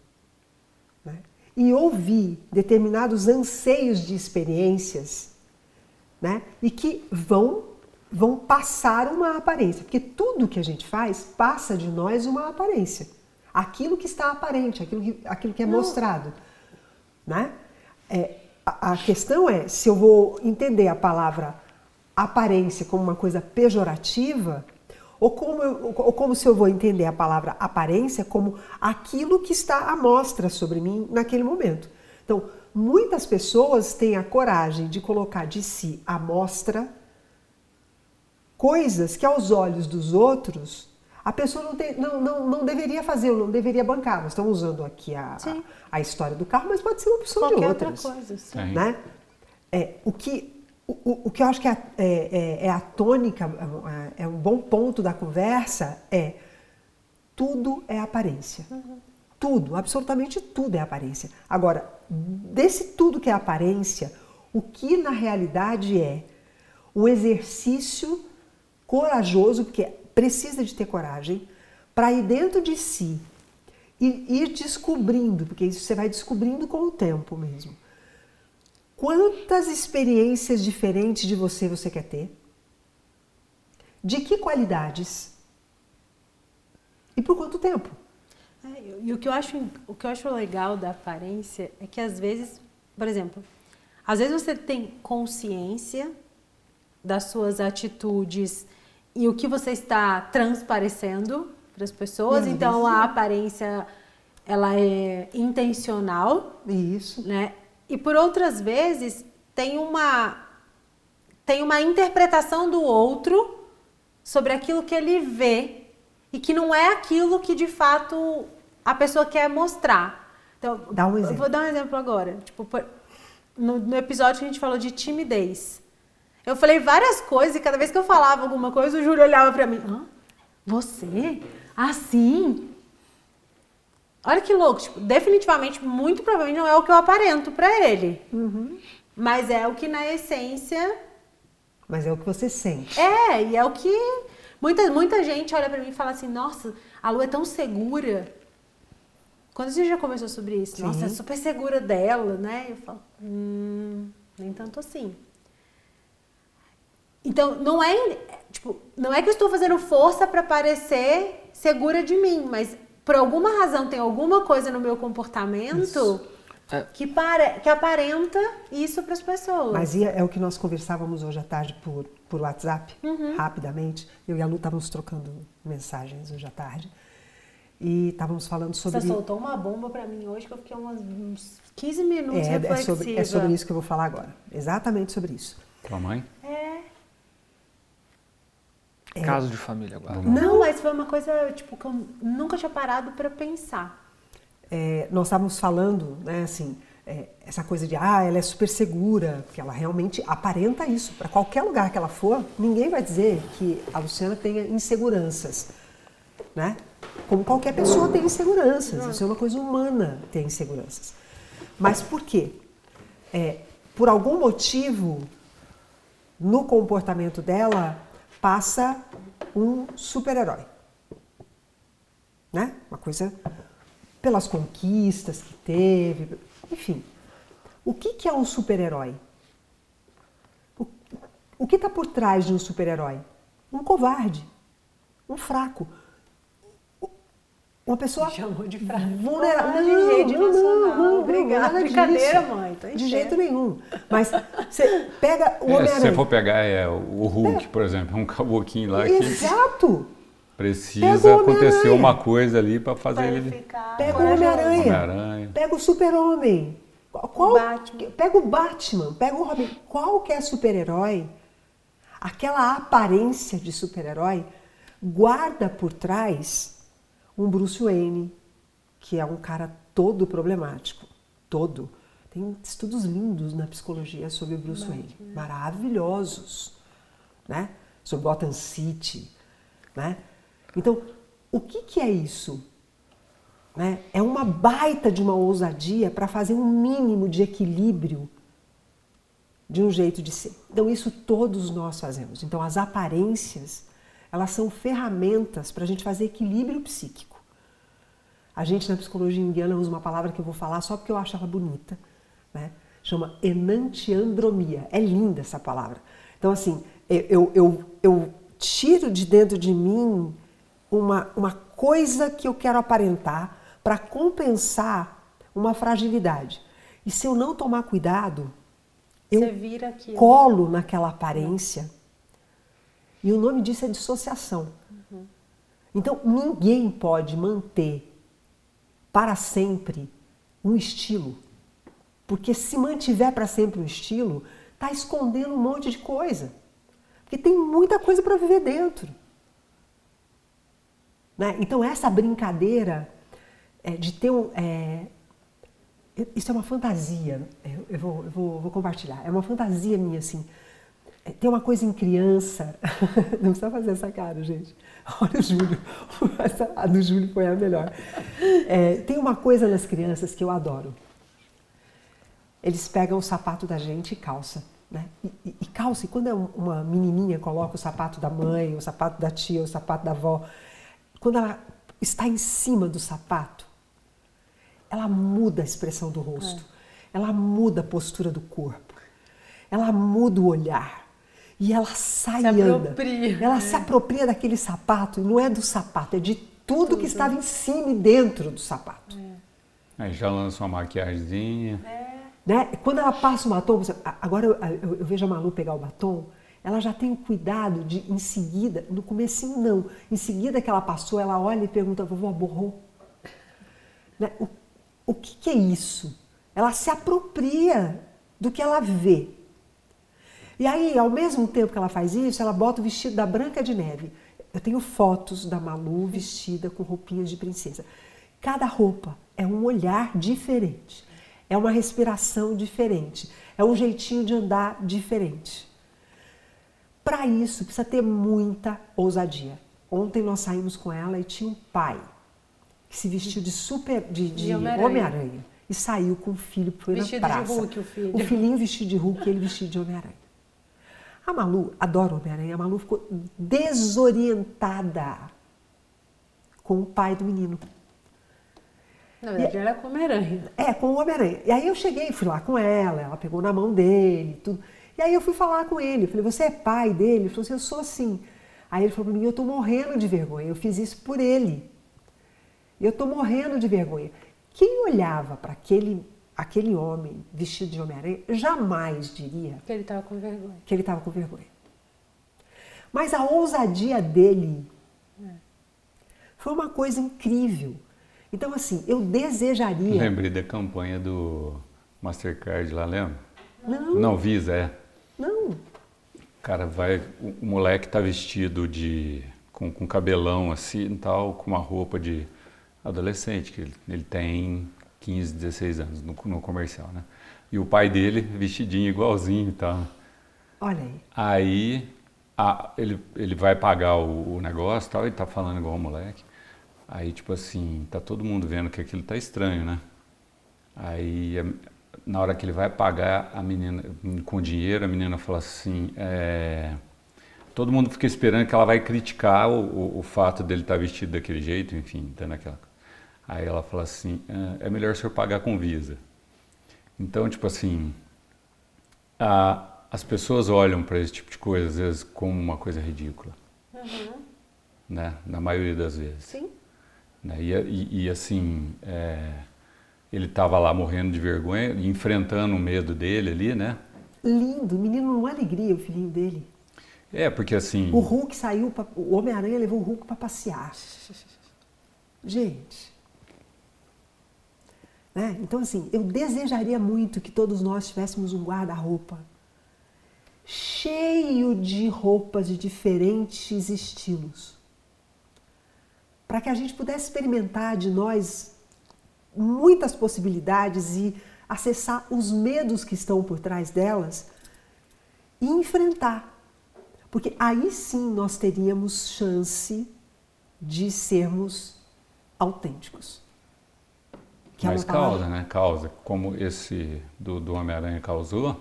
né, e ouvir determinados anseios de experiências né, e que vão, vão passar uma aparência. Porque tudo que a gente faz passa de nós uma aparência. Aquilo que está aparente, aquilo que, aquilo que é mostrado. Né? É, a, a questão é se eu vou entender a palavra aparência como uma coisa pejorativa ou como, eu- ou como se eu vou entender a palavra aparência como aquilo que está à mostra sobre mim naquele momento. Então, muitas pessoas têm a coragem de colocar de si à mostra coisas que aos olhos dos outros a pessoa não, tem- não, não, não deveria fazer, ou não deveria bancar. Nós estamos usando aqui a, Sim. a, a história do carro, mas pode ser uma opção de Qualquer outra outras coisa. Tem. né? É, o, que, o, o- o que eu acho que é, é, é- é a tônica, é, é um bom ponto da conversa é tudo é aparência. Tudo, absolutamente tudo é aparência. Agora, desse tudo que é aparência, o que na realidade é um exercício corajoso, porque precisa de ter coragem, para ir dentro de si e ir descobrindo, porque isso você vai descobrindo com o tempo mesmo. Quantas experiências diferentes de você você quer ter? De que qualidades? E por quanto tempo? É, e o que eu acho o que eu acho legal da aparência é que às vezes, por exemplo, às vezes você tem consciência das suas atitudes e o que você está transparecendo para as pessoas. Uhum. Então a aparência ela é intencional, Isso. né? E por outras vezes tem uma tem uma interpretação do outro sobre aquilo que ele vê e que não é aquilo que de fato a pessoa quer mostrar. Então, Dá um eu exemplo. vou dar um exemplo agora. Tipo, por- no, no episódio que a gente falou de timidez. Eu falei várias coisas e cada vez que eu falava alguma coisa, o Júlio olhava pra mim. Hã? Você? Assim? Olha que louco. Tipo, definitivamente, muito provavelmente não é o que eu aparento pra ele. Mas é o que na essência Mas é o que você sente. é, e é o que muita, muita gente olha pra mim e fala assim: "Nossa, a Lu é tão segura". Quando você já conversou sobre isso? Sim. Nossa, é super segura dela, né? Eu falo: "Hum, nem tanto assim". Então, não é, tipo, não é que eu estou fazendo força pra parecer segura de mim, mas por alguma razão tem alguma coisa no meu comportamento É. que, pare, que aparenta isso para as pessoas. Mas ia- é o que nós conversávamos hoje à tarde por, por WhatsApp, Uhum. rapidamente. Eu e a Lu estávamos trocando mensagens hoje à tarde. E estávamos falando sobre. Você soltou uma bomba pra mim hoje que eu fiquei umas, uns 15 minutos É, é, reflexiva. sobre, é sobre isso que eu vou falar agora. Exatamente sobre isso. Tua mãe? É. Caso de família agora. Não, mas foi uma coisa tipo que eu nunca tinha parado pra pensar. É, nós estávamos falando, né, assim, é, essa coisa de, ah, ela é super segura, porque ela realmente aparenta isso. Para qualquer lugar que ela for, ninguém vai dizer que a Luciana tenha inseguranças, né? Como qualquer pessoa tem inseguranças, isso é uma coisa humana ter inseguranças. Mas por quê? É, por algum motivo, no comportamento dela, passa um super-herói né? Uma coisa pelas conquistas que teve, enfim. O que, que é um super-herói? O, que está por trás de um super-herói? Um covarde, um fraco, uma pessoa Chamou de fraco. vulnerável. Ah, de rede nacional. Obrigada. nada Brincadeira, disso. mãe, De jeito nenhum. Mas você pega o É, se você for pegar é, o Hulk, por exemplo, é um caboclinho lá que Exato! Pega precisa acontecer uma coisa ali para fazer Pra ele. ficar Pega o. Homem-Aranha. Pega o Super-Homem. Qual- Batman. Pega o Batman, pega o Robin. Qual que é super-herói? Aquela aparência de super-herói guarda por trás um Bruce Wayne, que é um cara todo problemático. Todo. Tem estudos lindos na psicologia sobre o Bruce Wayne. Maravilhosos. Né? Sobre Gotham City. Né? Então, o que, que é isso? né? É uma baita de uma ousadia para fazer um mínimo de equilíbrio de um jeito de ser. Então isso todos nós fazemos. Então as aparências elas são ferramentas para a gente fazer equilíbrio psíquico. A gente na psicologia indiana usa uma palavra que eu vou falar só porque eu acho ela bonita, né? Chama enantiandromia. É linda essa palavra. Então assim, eu, eu, eu, tiro de dentro de mim uma, uma coisa que eu quero aparentar para compensar uma fragilidade. E se eu não tomar cuidado, eu aquilo. colo naquela aparência. E o nome disso é dissociação. Então, ninguém pode manter para sempre um estilo. Porque se mantiver para sempre um estilo, está escondendo um monte de coisa. Porque tem muita coisa para viver dentro. Né? Então, essa brincadeira é, de ter um. é, isso é uma fantasia, eu, eu vou, eu vou- vou compartilhar. É uma fantasia minha, assim. É, tem uma coisa em criança. <laughs> Não precisa fazer essa cara, gente. Olha o Júlio. <laughs> Essa, a do Júlio foi a melhor. É, tem uma coisa nas crianças que eu adoro. Eles pegam o sapato da gente e calça. Né? E, e- e calça, e quando é um- uma menininha coloca o sapato da mãe, o sapato da tia, o sapato da avó, quando ela está em cima do sapato, ela muda a expressão do rosto, ela muda a postura do corpo, ela muda o olhar e ela sai Se e anda. apropria, Ela se apropria daquele sapato, e não é do sapato, é de tudo, que estava em cima e dentro do sapato. Aí já lança uma maquiagemzinha. Né? Quando ela passa o batom, agora eu, eu- eu vejo a Malu pegar o batom, ela já tem o cuidado de, em seguida, no comecinho não, em seguida que ela passou, ela olha e pergunta, vovó, borrou? Né? O, o que, que é isso? Ela se apropria do que ela vê. E aí, ao mesmo tempo que ela faz isso, ela bota o vestido da Branca de Neve. Eu tenho fotos da Malu vestida com roupinhas de princesa. Cada roupa é um olhar diferente, é uma respiração diferente, é um jeitinho de andar diferente. Para isso, precisa ter muita ousadia. Ontem nós saímos com ela e tinha um pai que se vestiu de super de, de, Homem-Aranha Homem e saiu com o filho para na praça. De Hulk, o, filho. o filhinho vestido de Hulk e ele vestido de Homem-Aranha. A Malu adora Homem-Aranha. A Malu ficou desorientada com o pai do menino. Na verdade, e, ela é com Homem-Aranha. É, com o Homem-Aranha. E aí eu cheguei, fui lá com ela, ela pegou na mão dele, tudo. E aí eu fui falar com ele. Eu falei, você é pai dele? Ele falou assim, eu sou assim. Aí ele falou para mim, eu estou morrendo de vergonha. Eu fiz isso por ele. Eu estou morrendo de vergonha. Quem olhava para aquele aquele homem vestido de Homem-Aranha jamais diria que ele estava com vergonha. Que ele estava com vergonha. Mas a ousadia dele é. foi uma coisa incrível. Então, assim, eu desejaria. <laughs> Lembrei da campanha do Mastercard lá, lembra? Não. Não, Visa, é. Não. Cara, vai. O, o moleque tá vestido de. Com, com cabelão assim tal, com uma roupa de adolescente, que ele, ele tem 15, 16 anos no, no, comercial, né? E o pai dele vestidinho igualzinho e tal. Olha aí. Aí a, ele, ele vai pagar o, o negócio e tal, e tá falando igual o moleque. Aí, tipo assim, tá todo mundo vendo que aquilo tá estranho, né? Aí, na hora que ele vai pagar a menina com dinheiro, a menina fala assim, é, todo mundo fica esperando que ela vai criticar o, o, o fato dele estar tá vestido daquele jeito, enfim, dando aquela Aí ela fala assim, é, é melhor o senhor pagar com Visa. Então, tipo assim, a, as pessoas olham para esse tipo de coisa, às vezes, como uma coisa ridícula. Uhum. Né? Na maioria das vezes. Sim. Né? E, e, e, assim, é, ele estava lá morrendo de vergonha, enfrentando o medo dele ali, né? Lindo, menino numa alegria, o filhinho dele. É, porque assim... O Hulk saiu, pra, o Homem-Aranha levou o Hulk para passear. <laughs> Gente, né? Então, assim, eu desejaria muito que todos nós tivéssemos um guarda-roupa cheio de roupas de diferentes estilos, para que a gente pudesse experimentar de nós muitas possibilidades e acessar os medos que estão por trás delas e enfrentar. Porque aí sim nós teríamos chance de sermos autênticos. Que é Mas causa, né? Causa, como esse do, do Homem-Aranha causou.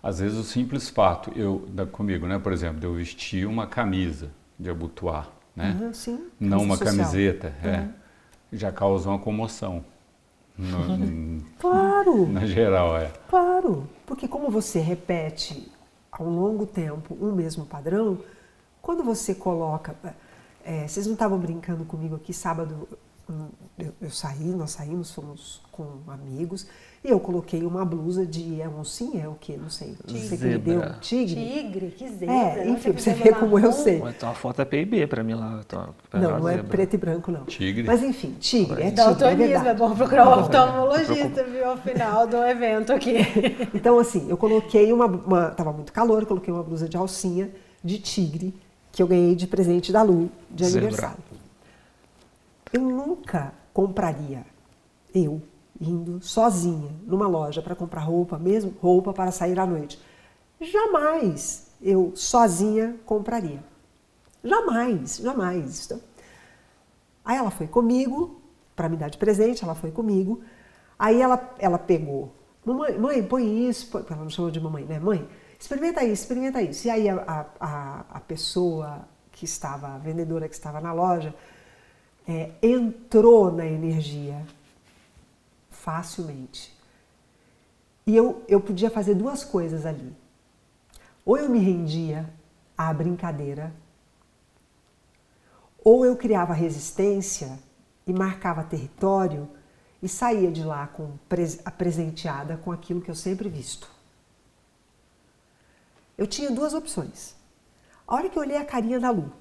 Às vezes o simples fato, eu, da, comigo, né? Por exemplo, de eu vestir uma camisa de abotoar, né? Uhum, sim. Não uma social. camiseta, é, uhum. é, já causa uma comoção. No, <laughs> claro! Na geral, é. Claro, porque como você repete ao longo tempo um mesmo padrão, quando você coloca... É, vocês não estavam brincando comigo aqui sábado, eu, eu, saí, nós saímos, fomos com amigos, e eu coloquei uma blusa de é sim é o que? Não sei. Sei que me deu. Tigre. Tigre, que zebra. É, enfim, pra você ver como eu sei. Então a foto é PIB pra mim lá. não, não é preto e branco, não. Tigre. Mas enfim, tigre. É Daltonismo, é, é bom procurar um oftalmologista, viu, ao final do evento aqui. <laughs> então, assim, eu coloquei uma, uma. Tava muito calor, eu coloquei uma blusa de alcinha de tigre que eu ganhei de presente da Lu de Zebra. aniversário. Eu nunca compraria, eu, indo sozinha numa loja para comprar roupa, mesmo roupa para sair à noite. Jamais eu sozinha compraria. Jamais, jamais. Então, aí ela foi comigo para me dar de presente, ela foi comigo. Aí ela, ela pegou, mamãe, mãe, põe isso, põe, ela não chamou de mamãe, né? Mãe, experimenta isso, experimenta isso. E aí a, a, a pessoa que estava, a vendedora que estava na loja, é, entrou na energia facilmente. E eu, eu podia fazer duas coisas ali. Ou eu me rendia à brincadeira, ou eu criava resistência e marcava território e saía de lá com, apresenteada com aquilo que eu sempre visto. Eu tinha duas opções. A hora que eu olhei a carinha da Lu,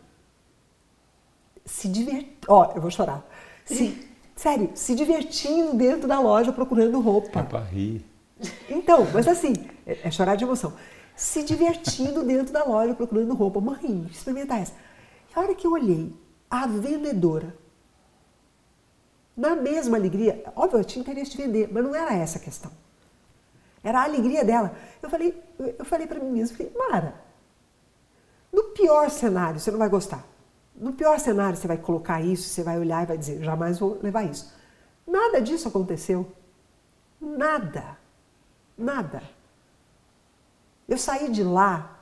se divertir. Ó, eu vou chorar. Se, <laughs> sério, se divertindo dentro da loja procurando roupa. É pra rir. Então, mas assim, é, é chorar de emoção. Se divertindo dentro da loja procurando roupa. Mãe, experimenta essa. E a hora que eu olhei, a vendedora, na mesma alegria, óbvio, eu tinha interesse de vender, mas não era essa a questão. Era a alegria dela. Eu falei, eu falei para mim mesma, falei, Mara, no pior cenário você não vai gostar. No pior cenário você vai colocar isso, você vai olhar e vai dizer, jamais vou levar isso. Nada disso aconteceu. Nada. Nada. Eu saí de lá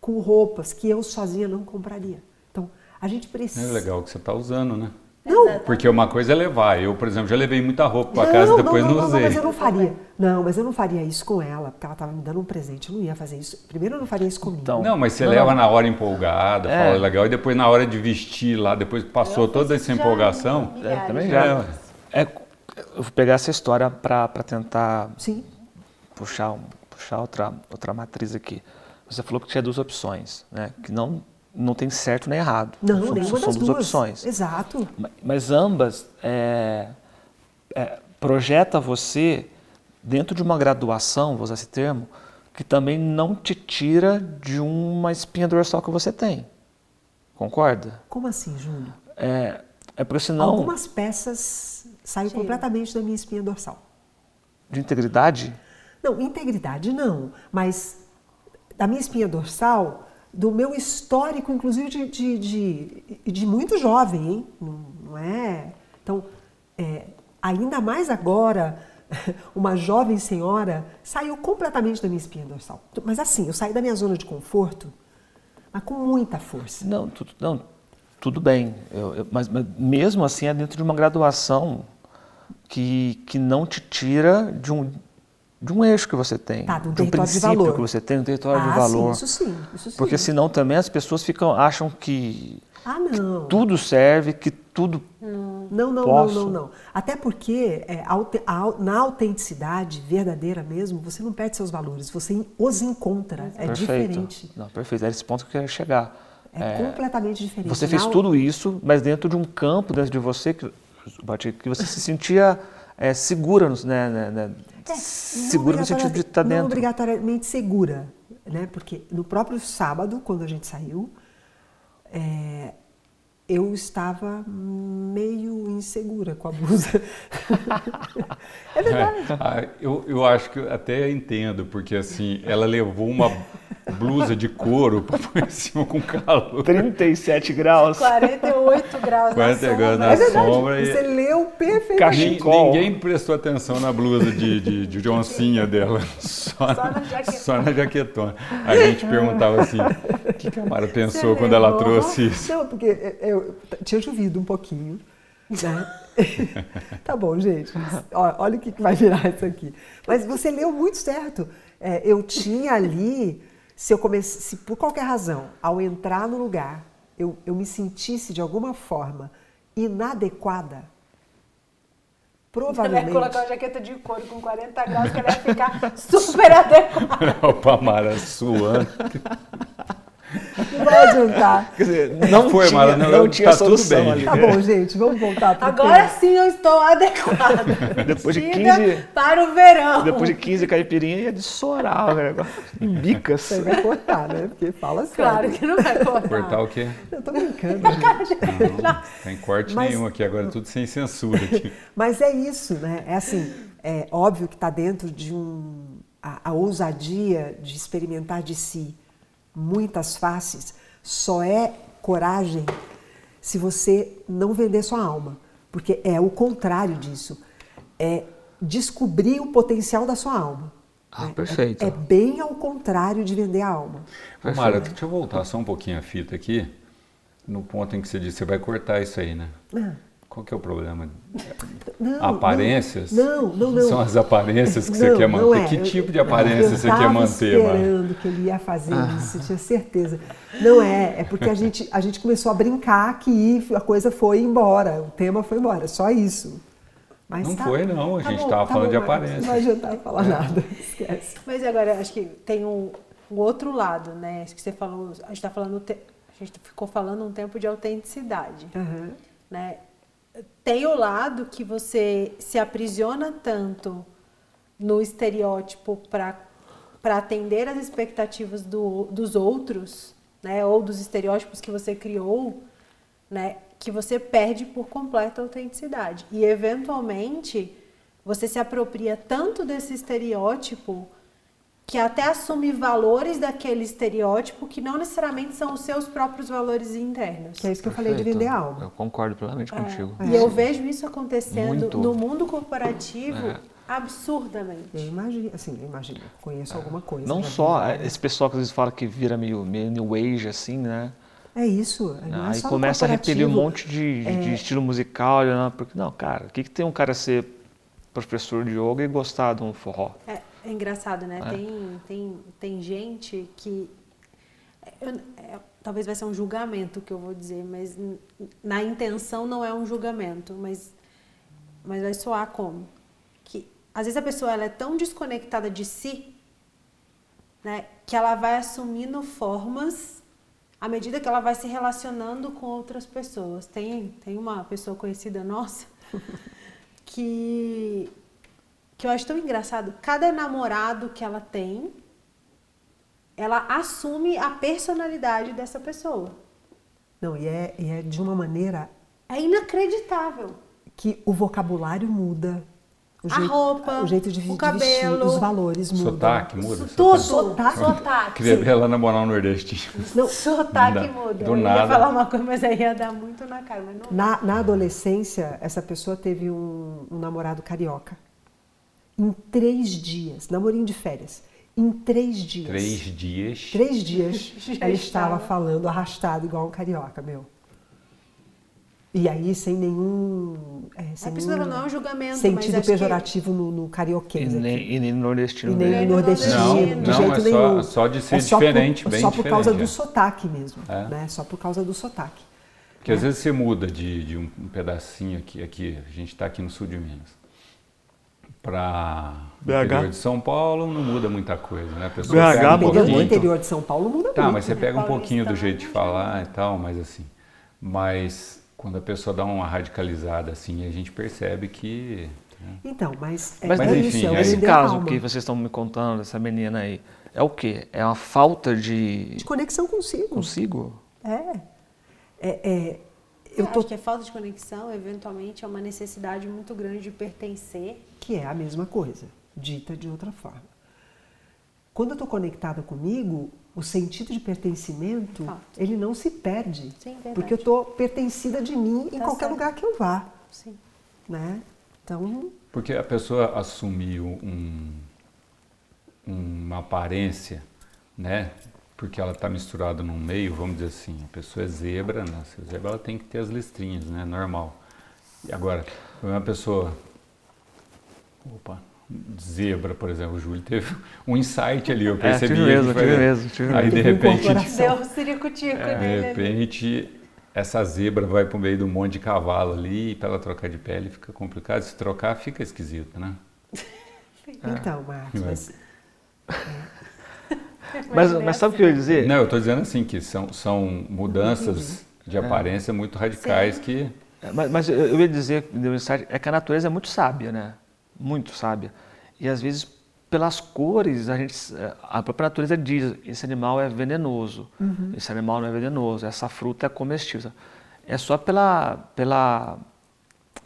com roupas que eu sozinha não compraria. Então, a gente precisa. É legal que você está usando, né? Não, Porque uma coisa é levar. Eu, por exemplo, já levei muita roupa para casa e depois não, não, usei. Não, mas eu não faria. Não, mas eu não faria isso com ela, porque ela estava me dando um presente. Eu não ia fazer isso. Primeiro, eu não faria isso comigo. Então, Não, mas você Não, leva não. na hora empolgada, É. fala legal, e depois na hora de vestir lá, depois que passou Eu toda essa já empolgação. É, também já. É, eu vou pegar essa história para tentar Sim. puxar, puxar outra, outra matriz aqui. Você falou que tinha duas opções, né? Que não, não tem certo nem errado. Não, são, nenhuma são das duas opções. Exato. Ma- Mas ambas é, é, projeta você dentro de uma graduação, vou usar esse termo, que também não te tira de uma espinha dorsal que você tem. Concorda? Como assim, Júnior? É, é porque senão Algumas peças saem Tira. completamente da minha espinha dorsal. de integridade, Não, integridade não, mas da minha espinha dorsal, do meu histórico, inclusive de, de, de, de muito jovem, hein? Não, não é? Então, é, ainda mais agora, <laughs> uma jovem senhora saiu completamente da minha espinha dorsal. Mas assim, eu saí da minha zona de conforto, mas com muita força. Não, tudo, não, tudo bem. Eu- eu- mas, mas mesmo assim é dentro de uma graduação que, que não te tira de um, de um eixo que você tem, Tá, de um de um princípio que você tem, um território ah, de valor. sim, isso sim, isso sim. Porque senão também as pessoas ficam acham que Ah, não. tudo serve, que tudo Não, não, não, Posso? não, não. Até porque é, na autenticidade verdadeira mesmo, você não perde seus valores, você os encontra. É perfeito. diferente. Não, perfeito. É esse ponto que eu queria chegar. É, completamente diferente. Você fez Na- tudo isso, mas dentro de um campo dentro de você que, que você se sentia é, segura, né, né, né, É, não segura no sentido de obrigatoriamente- estar Não dentro. obrigatoriamente segura, né? Porque no próprio sábado, quando a gente saiu, é, eu estava meio insegura com a blusa. <laughs> é verdade. Ah, eu, eu acho que eu até entendo, porque assim, ela levou uma blusa de couro para pôr em cima com calor. 37 graus. 48 graus 40 na graus sombra. na É verdade. sombra e- Você leu perfeitamente. Cachecol. Ninguém prestou atenção na blusa de, de, de oncinha dela, só, Só na jaquetona. só na jaquetona. A gente perguntava assim, o que, que a Mara pensou Você quando ela trouxe isso? Não, porque eu, tinha chovido um pouquinho, né? <laughs> tá bom, gente. Ó, Olha o que que vai virar isso aqui. Mas você leu muito certo. É, eu tinha ali, se eu comece, se por qualquer razão, ao entrar no lugar, eu, eu me sentisse de alguma forma inadequada, Você vai provavelmente. colocar uma jaqueta de couro com 40 graus que ela vai ficar <laughs> super adequada. <laughs> Olha o Mara suando. Não vai adiantar. Quer dizer, não Foi, tinha, Mara, não, não tinha tá tudo solução bem. ali. Tá bom, gente, vamos voltar para Agora sim eu estou adequada. <laughs> Depois de Vestida 15 Para o verão. Depois de 15 caipirinha ia de negócio. Em bicas. Você vai cortar, né? Porque fala sério. Claro que não vai cortar. Cortar o quê? Eu tô brincando, gente. Não, tem corte Mas- nenhum aqui, agora é tudo sem censura aqui. Mas é isso, né? É assim, é óbvio que está dentro de um a, a ousadia de experimentar de si muitas faces só é coragem se você não vender sua alma, porque é o contrário disso, é descobrir o potencial da sua alma. Ah, né? perfeito. É, é bem ao contrário de vender a alma. Mara, deixa eu voltar só um pouquinho a fita aqui, no ponto em que você disse, você vai cortar isso aí, né? Ah, Qual que é o problema? Não, aparências? Não, não, não. São as aparências que você Não, quer não manter? é. Que Eu- tipo de aparência eu você quer manter, Mara? esperando que ele ia fazer isso, tinha certeza. Não é, é porque a gente, a gente começou a brincar que a coisa foi embora, o tema foi embora, só isso. Mas Não tá- foi, não, a tá gente bom, tava tá falando bom, de Marcos, aparência. Não vai adiantar falar nada, esquece. Mas agora acho que tem um, o outro lado, né? Isso que você falou, a gente tá falando, a gente ficou falando um tempo de autenticidade, Aham. né? Tem o lado que você se aprisiona tanto no estereótipo para atender as expectativas do, dos outros, né? Ou dos estereótipos que você criou, né? Que você perde por completo a autenticidade. E eventualmente você se apropria tanto desse estereótipo que até assume valores daquele estereótipo que não necessariamente são os seus próprios valores internos. Que é isso que eu falei de Perfeito. vender alma. Eu concordo plenamente contigo. E eu vejo isso acontecendo Muito. no mundo corporativo É. absurdamente. Eu imagino, assim, eu imagino, conheço alguma coisa. Não só várias. esse pessoal que às vezes fala que vira meio, meio new age, assim, né? É isso. Não é Aí só no começa a repelir um monte de, de É. estilo musical, né? porque não, cara, o que, que tem um cara ser professor de yoga e gostar de um forró? É, é engraçado, né? É. Tem, tem, tem gente que. eu- é, talvez vai ser um julgamento que eu vou dizer, mas na intenção não é um julgamento, mas, mas vai soar como? Que às vezes a pessoa ela é tão desconectada de si, né, que ela vai assumindo formas à medida que ela vai se relacionando com outras pessoas. Tem, tem uma pessoa conhecida nossa <laughs> que que eu acho tão engraçado. Cada namorado que ela tem, ela assume a personalidade dessa pessoa. Não, e é, e é de uma maneira É inacreditável. que o vocabulário muda. O A roupa, o jeito de, o de cabelo, vestir, os valores mudam. Sotaque muda. Tudo. Sotaque. Sotaque. Queria ver ela namorar um nordestino. Não, Sotaque muda. do eu ia nada. falar uma coisa, mas aí ia dar muito na cara. Mas não. na, na adolescência, essa pessoa teve um, um namorado carioca. Em três dias, namorinho de férias. Em três dias. Três dias. Três <laughs> dias ela estava falando arrastado igual um carioca, meu. E aí sem nenhum. É, sem A pessoa nenhum não é um julgamento, mas sentido acho que- pejorativo no, no E carioquês. aqui. nem, e nem nordestino E nem nordestino, Não, de não, jeito é só- nenhum. só de ser só diferente, por, bem Só por causa diferente, do é. sotaque mesmo, É. né? Só por causa do sotaque. Porque às vezes você muda de, de um, um pedacinho aqui, aqui, a gente está aqui no sul de Minas. Para interior de São Paulo não muda muita coisa, né? A pessoa BH pega um pouquinho. interior de São Paulo muda Tá, muito. mas você pega um pouquinho do jeito de falar e tal, mas assim. Mas quando a pessoa dá uma radicalizada assim, a gente percebe que. né? Então, mas é, Mas, é enfim, isso, é Esse caso alma. que vocês estão me contando, dessa menina aí, é o quê? É uma falta de De conexão consigo. consigo? É. É, é, Eu eu tô acho que a falta de conexão, eventualmente, é uma necessidade muito grande de pertencer. que é a mesma coisa, dita de outra forma. Quando eu estou conectada comigo, o sentido de pertencimento, Falta. ele não se perde. Sim, verdade. porque eu estou pertencida de mim em Tá qualquer certo. lugar que eu vá. Sim. Né? Então, Porque a pessoa assumiu um, uma aparência, né? Porque ela está misturada num meio, vamos dizer assim, a pessoa é zebra, né? Se é zebra ela tem que ter as listrinhas, né? Normal. E agora, uma pessoa, opa, zebra, por exemplo, o Júlio teve <laughs> um insight ali, eu É, percebi. tive mesmo, tive mesmo, tive Aí de repente. Deu <laughs> um ciricutico de repente, essa zebra vai para o meio de um monte de cavalo ali, e para ela trocar de pele fica complicado. Se trocar, fica esquisito, né? <laughs> então, Marcos, É. mas <laughs> Mas, é mas sabe o que eu ia dizer? Não, eu estou dizendo assim que são, são mudanças de aparência muito radicais que É, Mas, mas eu ia dizer, que deu um insight, é que a natureza é muito sábia, né? Muito sábia. E às vezes, pelas cores, a gente, a própria natureza diz, esse animal é venenoso, esse animal não é venenoso, essa fruta é comestível. É só pela, pela,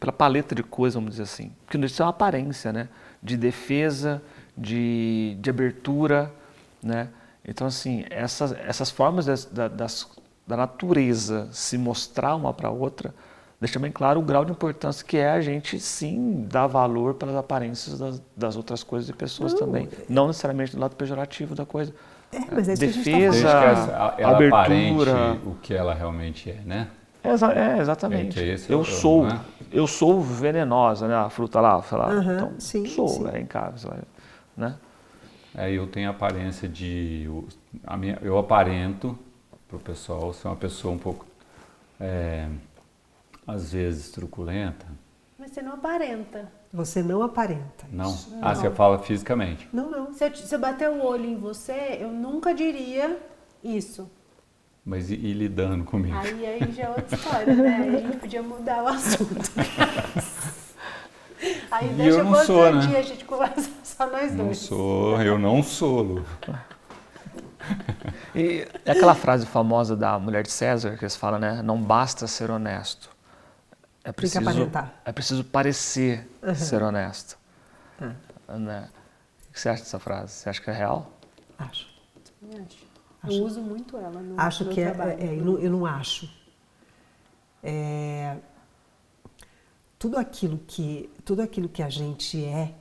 pela paleta de cores, vamos dizer assim. Porque isso é uma aparência, né? De defesa, de, de abertura, né? Então, assim, essas, essas formas da, das, da natureza se mostrar uma para a outra, deixa bem claro o grau de importância que é a gente, sim, dar valor pelas aparências das, das outras coisas e pessoas também. Não necessariamente do lado pejorativo da coisa. é, mas é isso que a gente tá Defesa, ela abertura. o que ela realmente é, né? É, é, exatamente. É é eu o- sou, né? eu sou venenosa, né? A fruta lá, sei lá. Aham, então, sim, sou, sim. é em casa, né? Aí eu tenho a aparência de. o- a minha- eu aparento para o pessoal ser uma pessoa um pouco, é, às vezes, truculenta. Mas você não aparenta. Você não aparenta. Não. isso. Ah, você fala fisicamente. Não, não. Se eu, se eu bater o olho em você, eu nunca diria isso. Mas e, e lidando comigo? Aí, aí já é outra história, né? Aí a gente podia mudar o assunto. <laughs> Aí E deixa eu não sou, né? dia, a gente conversa só nós Não dois. sou, eu não sou, Lu. E é aquela frase famosa da mulher de César que eles falam, né? Não basta ser honesto. É preciso, é preciso parecer Uhum. ser honesto. É. Né? O que você acha dessa frase? Você acha que é real? Acho. Eu acho. Eu uso muito ela no Acho que é, trabalho. é, eu, não, eu não acho. É, tudo aquilo que tudo aquilo que a gente é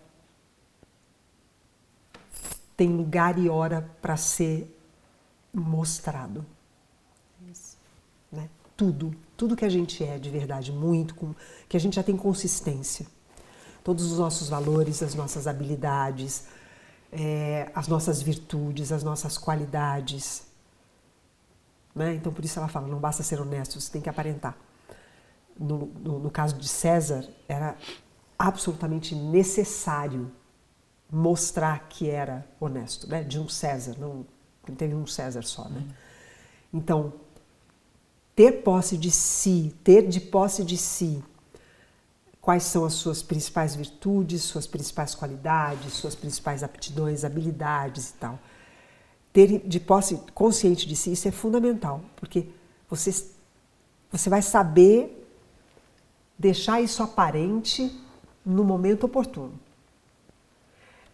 tem lugar e hora para ser mostrado. Né? Tudo, tudo que a gente é de verdade, muito, com, que a gente já tem consistência. Todos os nossos valores, as nossas habilidades, é, as nossas virtudes, as nossas qualidades. Né? Então, por isso ela fala: não basta ser honesto, você tem que aparentar. No, no, no caso de César, era absolutamente necessário mostrar que era honesto, né? de um César, não, não teve um César só. Né? Então, ter posse de si, ter de posse de si quais são as suas principais virtudes, suas principais qualidades, suas principais aptidões, habilidades e tal. Ter de posse consciente de si, isso é fundamental, porque você, você vai saber deixar isso aparente no momento oportuno.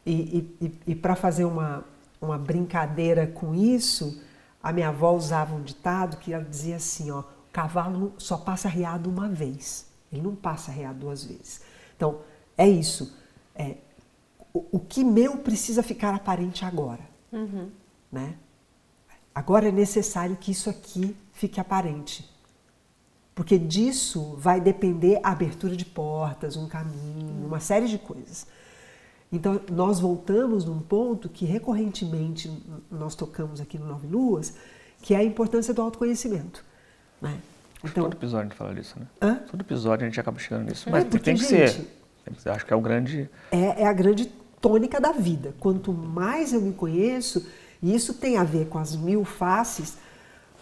E, e, e, para fazer uma, uma brincadeira com isso, a minha avó usava um ditado que ela dizia assim, ó, o cavalo só passa riado uma vez, ele não passa riado duas vezes. Então, é isso. É, o, o que meu precisa ficar aparente agora. Uhum. Né? Agora é necessário que isso aqui fique aparente. Porque disso vai depender a abertura de portas, um caminho, uma série de coisas. Então, nós voltamos num ponto que recorrentemente nós tocamos aqui no Nove Luas, que é a importância do autoconhecimento. Né? Então, Todo episódio a gente fala disso, né? Hã? Todo episódio a gente acaba chegando nisso. É, Mas porque, tem que gente, ser. Acho que é o grande. É, é a grande tônica da vida. Quanto mais eu me conheço, e isso tem a ver com as mil faces,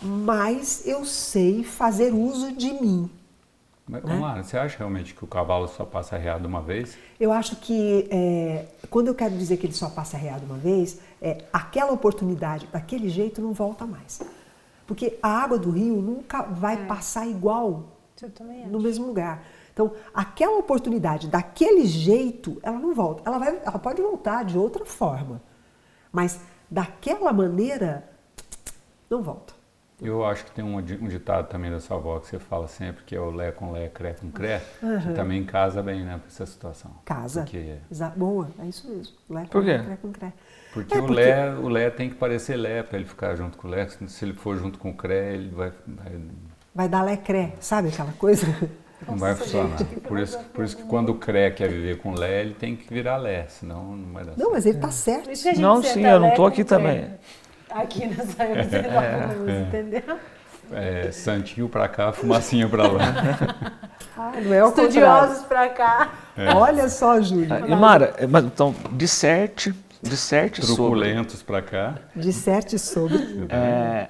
mais eu sei fazer uso de mim. Mas, Né? Você acha realmente que o cavalo só passa riado uma vez? Eu acho que é, quando eu quero dizer que ele só passa reado uma vez, é aquela oportunidade, daquele jeito, não volta mais. Porque a água do rio nunca vai É. passar igual Eu também no mesmo lugar. Então, aquela oportunidade, daquele jeito, ela não volta. Ela, vai, ela pode voltar de outra forma. Mas daquela maneira, não volta. Eu acho que tem um, um ditado também da sua avó que você fala sempre, que é o lé com lé, cré com cré, Uhum. que também casa bem, né, pra essa situação. Casa. Porque, Boa, é isso mesmo. Lé Por com quê? cré com cré. porque, É, o, Lé, o lé tem que parecer lé pra ele ficar junto com o lé. Se ele for junto com o cré, ele vai, vai- Vai dar lé-cré, sabe aquela coisa? <laughs> não vai Nossa, funcionar. gente, por, isso, por isso que quando o cré quer viver com lé, ele tem que virar lé, senão não vai dar Não, certo. mas ele tá certo. Não, sim, eu não lé tô com aqui cré. também. Aqui nessa <laughs> é, entendeu? É, santinho pra cá, fumacinha pra lá. <laughs> Ah, não é ao Estudiosos pra cá. contrário. Olha só, Júlio. Ah, E Mara, é, mas, então, disserte, disserte sobre. Truculentos pra cá. Disserte sobre. É,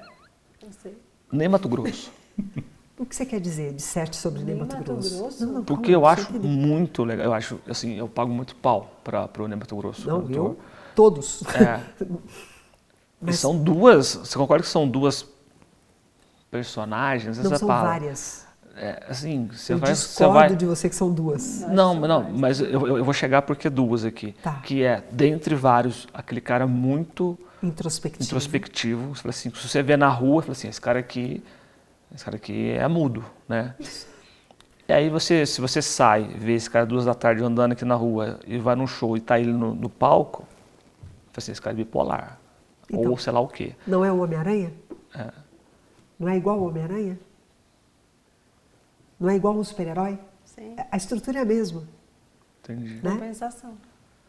Não sei. nem Mato Grosso. <laughs> O que você quer dizer? Disserte sobre Nem Mato Mato Grosso? Grosso? Não, não, Porque calma, eu acho entender. muito legal. Eu acho, assim, eu pago muito pau para o Mato Grosso. Não, eu? Todos. É. Mas- são duas. Você concorda que são duas personagens? Não essa são palavra. várias. É, assim, você eu vai. Você discordo vai... de você que são duas. Não, mas não, mas eu, eu vou chegar porque duas aqui. Tá. Que é, dentre vários, aquele cara muito Introspectivo. introspectivo. Você assim, se você vê na rua, você fala assim, esse cara aqui, esse cara aqui é mudo, né? E aí você, se você sai, vê esse cara duas da tarde andando aqui na rua e vai num show e tá ele no, no palco, você fala assim, esse cara é bipolar. Então. Ou sei lá o quê. Não é o Homem-Aranha? É. Não é igual ao Homem-Aranha? Não é igual ao super-herói? Sim. A estrutura é a mesma. Entendi. Né? Compensação.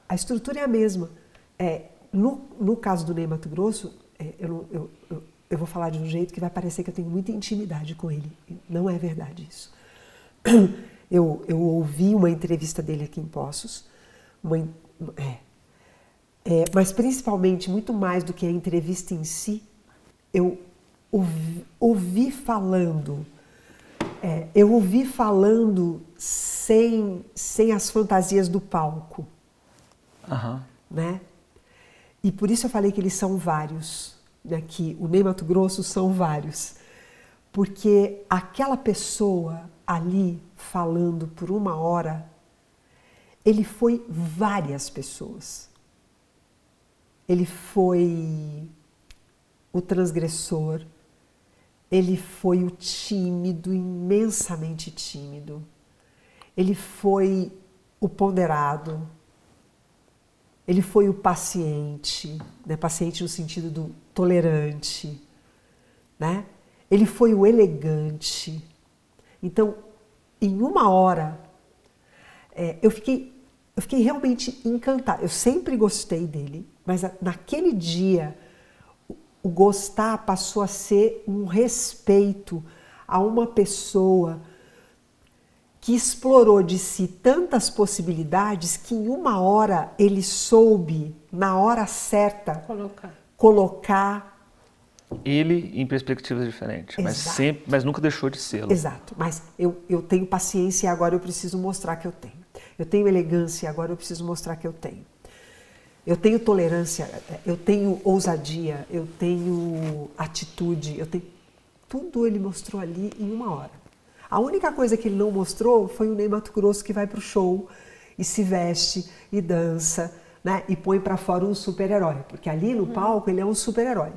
A estrutura é a mesma. É, no, no caso do Ney Mato Grosso, é, eu, eu, eu, eu vou falar de um jeito que vai parecer que eu tenho muita intimidade com ele. Não é verdade isso. <clears throat> Eu, eu ouvi uma entrevista dele aqui em Poços, uma, é, é, mas principalmente, muito mais do que a entrevista em si, eu ouvi, ouvi falando, é, eu ouvi falando sem, sem as fantasias do palco. Aham. Né? E por isso eu falei que eles são vários, né? que o Ney Mato Grosso são vários. Porque aquela pessoa ali falando por uma hora, ele foi várias pessoas. Ele foi o transgressor, ele foi o tímido, imensamente tímido. Ele foi o ponderado, ele foi o paciente, né? paciente no sentido do tolerante, né? Ele foi o elegante. Então, em uma hora, é, eu fiquei, eu fiquei realmente encantada. Eu sempre gostei dele, mas naquele dia o gostar passou a ser um respeito a uma pessoa que explorou de si tantas possibilidades que em uma hora ele soube, na hora certa, Colocar. colocar. Ele em perspectivas diferentes, mas, sempre, mas nunca deixou de ser. Exato, mas eu, eu tenho paciência e agora eu preciso mostrar que eu tenho. Eu tenho elegância e agora eu preciso mostrar que eu tenho. Eu tenho tolerância, eu tenho ousadia, eu tenho atitude, eu tenho. Tudo ele mostrou ali em uma hora. A única coisa que ele não mostrou foi o Ney Mato Grosso que vai para o show e se veste e dança, né? E põe para fora um super-herói, porque ali no palco ele é um super-herói.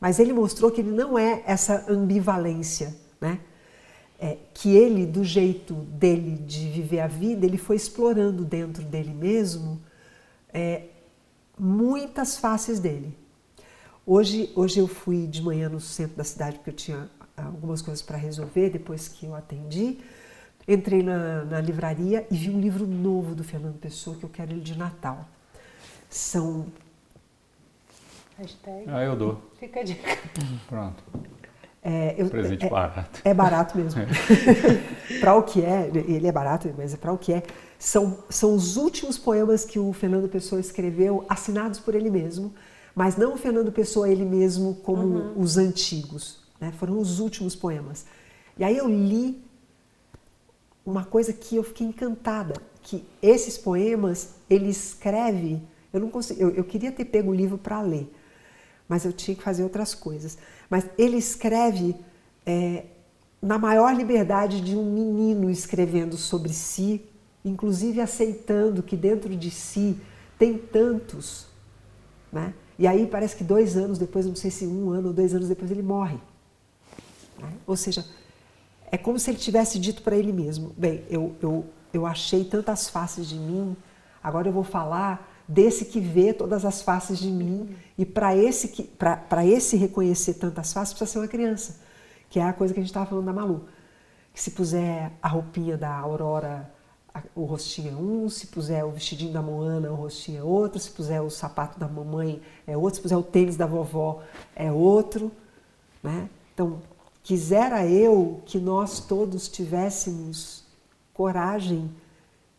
Mas ele mostrou que ele não é essa ambivalência, né? É, que ele, do jeito dele de viver a vida, ele foi explorando dentro dele mesmo é, muitas faces dele. Hoje, hoje eu fui de manhã no centro da cidade porque eu tinha algumas coisas para resolver depois que eu atendi. Entrei na, na, livraria e vi um livro novo do Fernando Pessoa que eu quero ele de Natal. São. Hashtag. Ah, eu dou. Fica a dica. Pronto. É, eu, Presente é, barato. É barato mesmo. <laughs> <laughs> para o que é, ele é barato, mas é para o que é. São, são os últimos poemas que o Fernando Pessoa escreveu, assinados por ele mesmo, mas não o Fernando Pessoa ele mesmo como uhum. os antigos. Né? Foram os últimos poemas. E aí eu li uma coisa que eu fiquei encantada, que esses poemas ele escreve. Eu não consegui, eu, eu queria ter pego o livro para ler, mas eu tinha que fazer outras coisas. Mas ele escreve é, na maior liberdade de um menino escrevendo sobre si, inclusive aceitando que dentro de si tem tantos, né? E aí parece que dois anos depois, não sei se um ano ou dois anos depois, ele morre. Né? Ou seja, é como se ele tivesse dito para ele mesmo: bem, eu, eu, eu achei tantas faces de mim, agora eu vou falar desse que vê todas as faces de mim. E para esse, que, esse reconhecer tantas faces, precisa ser uma criança, que é a coisa que a gente estava falando da Malu. Que se puser a roupinha da Aurora, o rostinho é um, se puser o vestidinho da Moana, o rostinho é outro, se puser o sapato da mamãe é outro, se puser o tênis da vovó é outro. Né? Então, quisera eu que nós todos tivéssemos coragem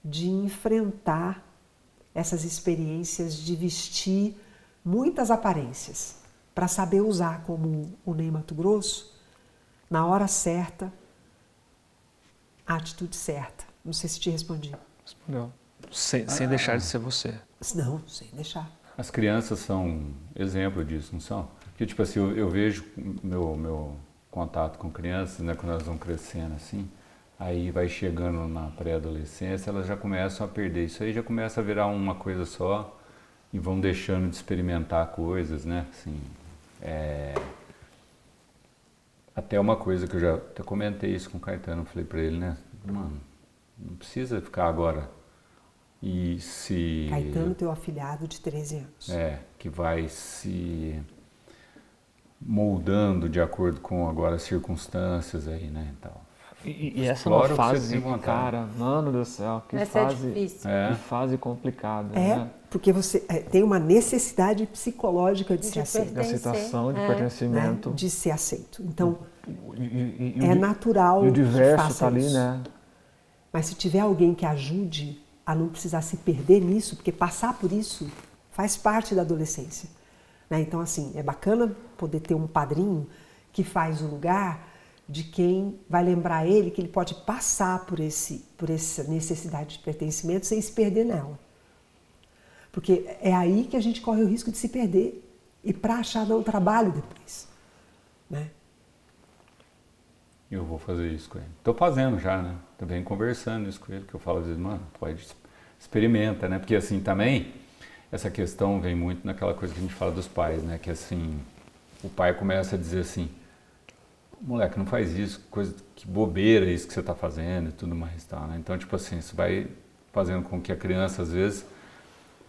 de enfrentar essas experiências de vestir muitas aparências para saber usar como o Ney Mato Grosso, na hora certa, a atitude certa. Não sei se te respondi. Respondeu. Sem, sem ah. deixar de ser você. Não, sem deixar. As crianças são exemplo disso, não são? Que tipo assim, eu, eu vejo meu, meu contato com crianças, né, quando elas vão crescendo assim, aí vai chegando na pré-adolescência, elas já começam a perder isso aí, já começa a virar uma coisa só e vão deixando de experimentar coisas, né? Assim, é... Até uma coisa que eu já até comentei isso com o Caetano, falei para ele, né? Mano, não precisa ficar agora e se... Caetano, teu afilhado de 13 anos. É, que vai se moldando de acordo com agora as circunstâncias aí, né? Então, e, e essa é uma fase, cara, mano do céu, que essa é fase, é difícil. É. Que fase complicada. É, né? porque você é, tem uma necessidade psicológica de, de ser aceito. De aceitação, de é. pertencimento. Né? De ser aceito. Então, e, e, é natural. E o diverso está ali, né? Mas se tiver alguém que ajude a não precisar se perder nisso, porque passar por isso faz parte da adolescência. Né? Então, assim, é bacana poder ter um padrinho que faz o lugar de quem vai lembrar ele que ele pode passar por, esse, por essa necessidade de pertencimento sem se perder nela. Porque é aí que a gente corre o risco de se perder e para achar não trabalho depois. Né? Eu vou fazer isso com ele. Estou fazendo já, né? Também conversando isso com ele, que eu falo às vezes, mano, pode experimenta, né? Porque assim também essa questão vem muito naquela coisa que a gente fala dos pais, né? Que assim, o pai começa a dizer assim, moleque, não faz isso, coisa que bobeira isso que você está fazendo e tudo mais, tá? Né? Então tipo assim, isso vai fazendo com que a criança às vezes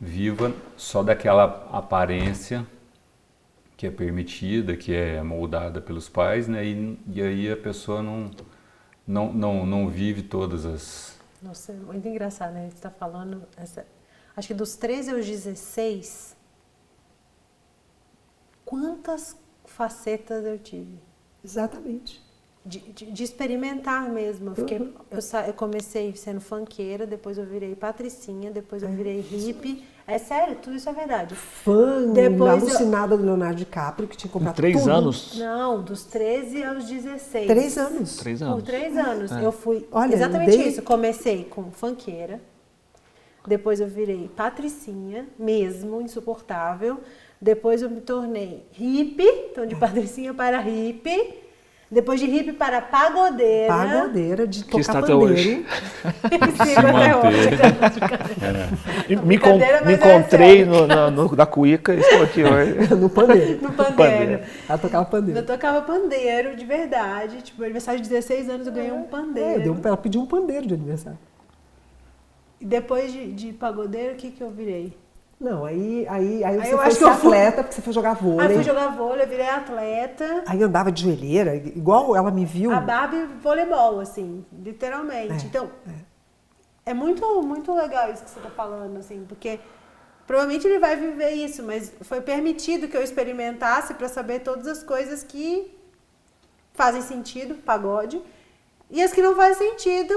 viva só daquela aparência que é permitida, que é moldada pelos pais, né? E, e aí a pessoa não, não, não, não vive todas as. Nossa, é muito engraçado, né? Você está falando. Essa... Acho que dos 13 aos 16, quantas facetas eu tive? Exatamente. De, de, de, experimentar mesmo. Eu, fiquei, uhum. eu, eu, comecei sendo funkeira, depois eu virei patricinha, depois eu virei hippie. É sério, tudo isso é verdade. Fã, depois alucinada eu... do Leonardo DiCaprio, que tinha comprado três tudo. anos? Não, dos 13 aos 16. Três anos? Três anos. Por três anos. É. Eu fui Olha, exatamente dei... isso. Comecei com funkeira, depois eu virei patricinha, mesmo, insuportável. Depois eu me tornei hippie, então de patricinha para hippie. Depois de hippie para pagodeira. Pagodeira, de que tocar está pandeiro. até hoje. Sigo até hoje. É. <laughs> Me, con me encontrei no, no, no, da cuíca e estou aqui hoje. <laughs> no pandeiro. No pandeiro. Ela tocava pandeiro. Eu tocava pandeiro, de verdade. Tipo, aniversário de 16 anos eu ganhei um pandeiro. É, deu, ela pediu um pandeiro de aniversário. E depois de, de pagodeiro, o que, que eu virei? Não, aí, aí, aí, você foi ser atleta, fui... porque você foi jogar vôlei. Aí fui jogar vôlei, virei atleta. Aí andava de joelheira, igual ela me viu. A Barbie voleibol, assim, literalmente. É, então, é. é. muito, muito legal isso que você está falando, assim, porque provavelmente ele vai viver isso, mas foi permitido que eu experimentasse para saber todas as coisas que fazem sentido, pagode, e as que não fazem sentido,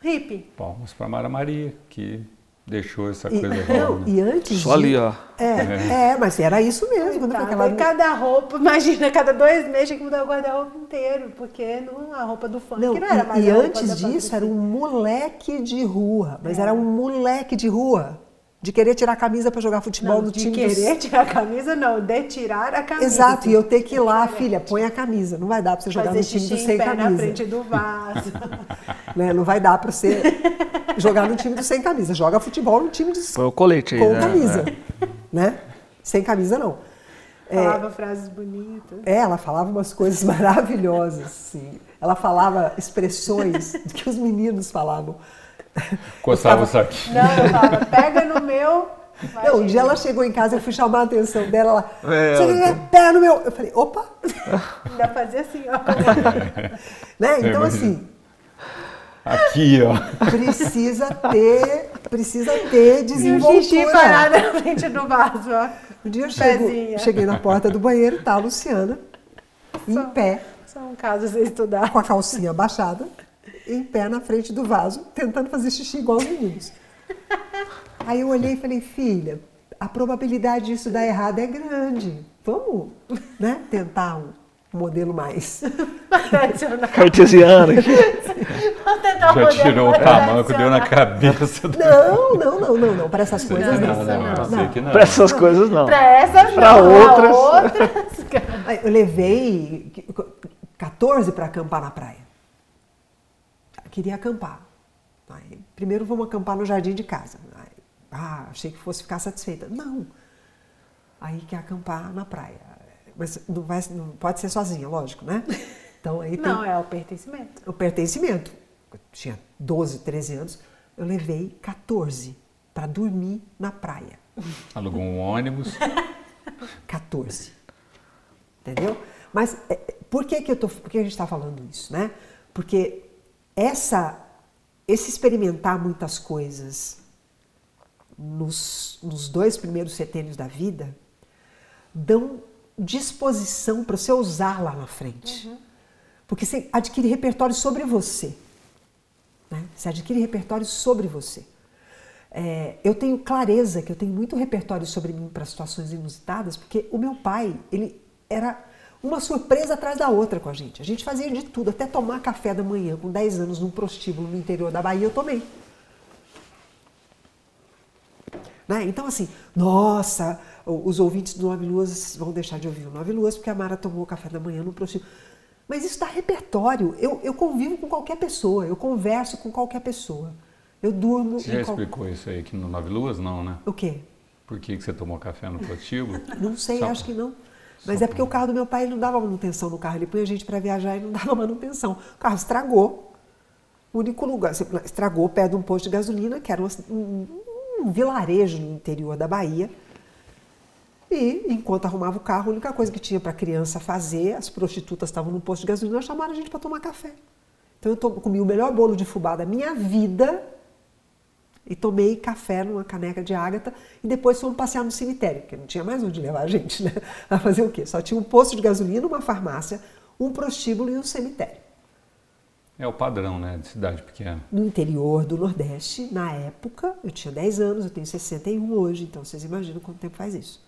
hippie. Palmas para Mara Maria, que deixou essa e, coisa não, E antes Só ali, ó. É, é, é, mas era isso mesmo. Tá, aquela... Cada roupa, <laughs> imagina, cada dois meses tinha que mudar o guarda-roupa inteiro, porque não, a roupa do funk não, não era mais E, e antes disso era um moleque de rua, mas é. era um moleque de rua. De querer tirar a camisa para jogar futebol não, no de time. De querer <laughs> tirar a camisa, não, de tirar a camisa. Exato, e eu ter que ir lá, filha, põe a camisa. Não vai dar para você jogar Fazer no time do sem pé camisa. na frente do vaso. <laughs> né? Não vai dar para você jogar no time do sem camisa. Joga futebol no time de Foi o colete aí, com né? camisa. É. Né? Sem camisa, não. Falava é, frases bonitas. É, ela falava umas coisas <laughs> maravilhosas, sim. Ela falava expressões que os meninos falavam. Coçava o saquinho. Não, eu falava, pega no meu. Não, um dia ela chegou em casa, eu fui chamar a atenção dela. Ela, é, você quer pé no meu. Eu falei, opa! Ainda fazia assim, ó. <laughs> né? Então, assim. Aqui, ó. Precisa ter, precisa ter desenvoltura. E o xixi parado na frente do vaso, ó. Um dia eu chego, cheguei na porta do banheiro, tá a Luciana, em só, pé. Só um caso você estudar. Com a calcinha abaixada, em pé na frente do vaso, tentando fazer xixi igual os meninos. Aí eu olhei e falei, filha, a probabilidade disso dar errado é grande. Vamos né, tentar um modelo mais cartesiano. <laughs> Já tirou o tamanco, deu na cabeça. Do... Não, não, não, não, não. Para essas coisas não. Não, não, não. não. não. Para essas coisas não. Para essas Para outras. <laughs> Eu levei 14 para acampar na praia. Queria acampar. Aí, primeiro vamos acampar no jardim de casa. Aí, ah, achei que fosse ficar satisfeita. Não. Aí quer acampar na praia. Mas não, vai, não pode ser sozinha, lógico, né? Então aí tem Não, é o pertencimento. o pertencimento. Eu tinha 12, 13 anos, eu levei 14 para dormir na praia. Alugou um ônibus. <laughs> 14. Entendeu? Mas é, por que, que, eu tô, por que a gente está falando isso, né? Porque essa, esse experimentar muitas coisas nos, nos dois primeiros setênios da vida dão disposição para você usar lá na frente. Uhum. Porque você adquire repertório sobre você. Né? Você adquire repertório sobre você. É, eu tenho clareza que eu tenho muito repertório sobre mim para situações inusitadas, porque o meu pai, ele era uma surpresa atrás da outra com a gente. A gente fazia de tudo, até tomar café da manhã com 10 anos num prostíbulo no interior da Bahia, eu tomei. Né? Então, assim, nossa, os ouvintes do Nove Luas vão deixar de ouvir o Nove Luas porque a Mara tomou café da manhã no prostíbulo. Mas isso dá repertório. Eu, eu convivo com qualquer pessoa, eu converso com qualquer pessoa. Eu durmo. Você já qual... explicou isso aí aqui no Nove Luas? Não, né? O quê? Por que, que você tomou café no prostíbulo? <laughs> não sei, Só... acho que não. Mas Só é porque o carro do meu pai não dava manutenção no carro. Ele punha a gente para viajar e não <laughs> dava manutenção. O carro estragou. O único lugar. Estragou perto de um posto de gasolina, que era um, um vilarejo no interior da Bahia. E enquanto arrumava o carro, a única coisa que tinha para a criança fazer, as prostitutas estavam no posto de gasolina, chamaram a gente para tomar café. Então eu comi o melhor bolo de fubá da minha vida e tomei café numa caneca de ágata e depois fomos passear no cemitério, porque não tinha mais onde levar a gente, né? <laughs> A fazer o quê? Só tinha um posto de gasolina, uma farmácia, um prostíbulo e um cemitério. É o padrão, né, de cidade pequena. No interior do Nordeste, na época, eu tinha 10 anos, eu tenho 61 hoje, então vocês imaginam quanto tempo faz isso.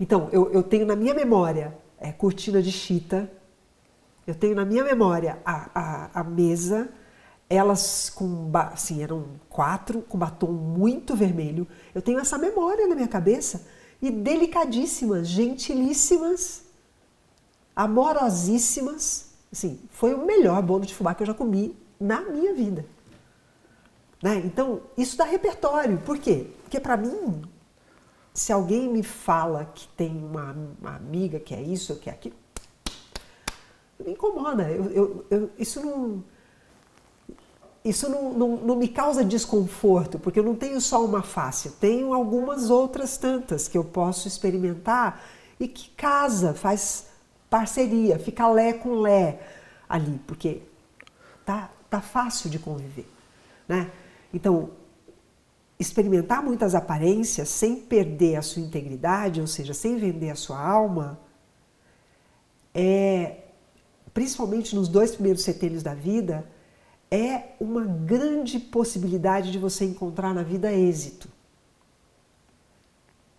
Então, eu, eu tenho na minha memória é, cortina de chita, eu tenho na minha memória a, a, a mesa, elas com, assim, eram quatro, com batom muito vermelho. Eu tenho essa memória na minha cabeça. E delicadíssimas, gentilíssimas, amorosíssimas. Assim, foi o melhor bolo de fubá que eu já comi na minha vida. Né? Então, isso dá repertório. Por quê? Porque para mim, se alguém me fala que tem uma, uma amiga que é isso, que é aquilo, me incomoda. Eu, eu, eu, isso não, isso não, não, não, me causa desconforto, porque eu não tenho só uma face, eu tenho algumas outras tantas que eu posso experimentar e que casa, faz parceria, fica lé com lé ali, porque tá, tá fácil de conviver. Né? Então, experimentar muitas aparências sem perder a sua integridade, ou seja, sem vender a sua alma, é, principalmente nos dois primeiros setênios da vida, é uma grande possibilidade de você encontrar na vida êxito.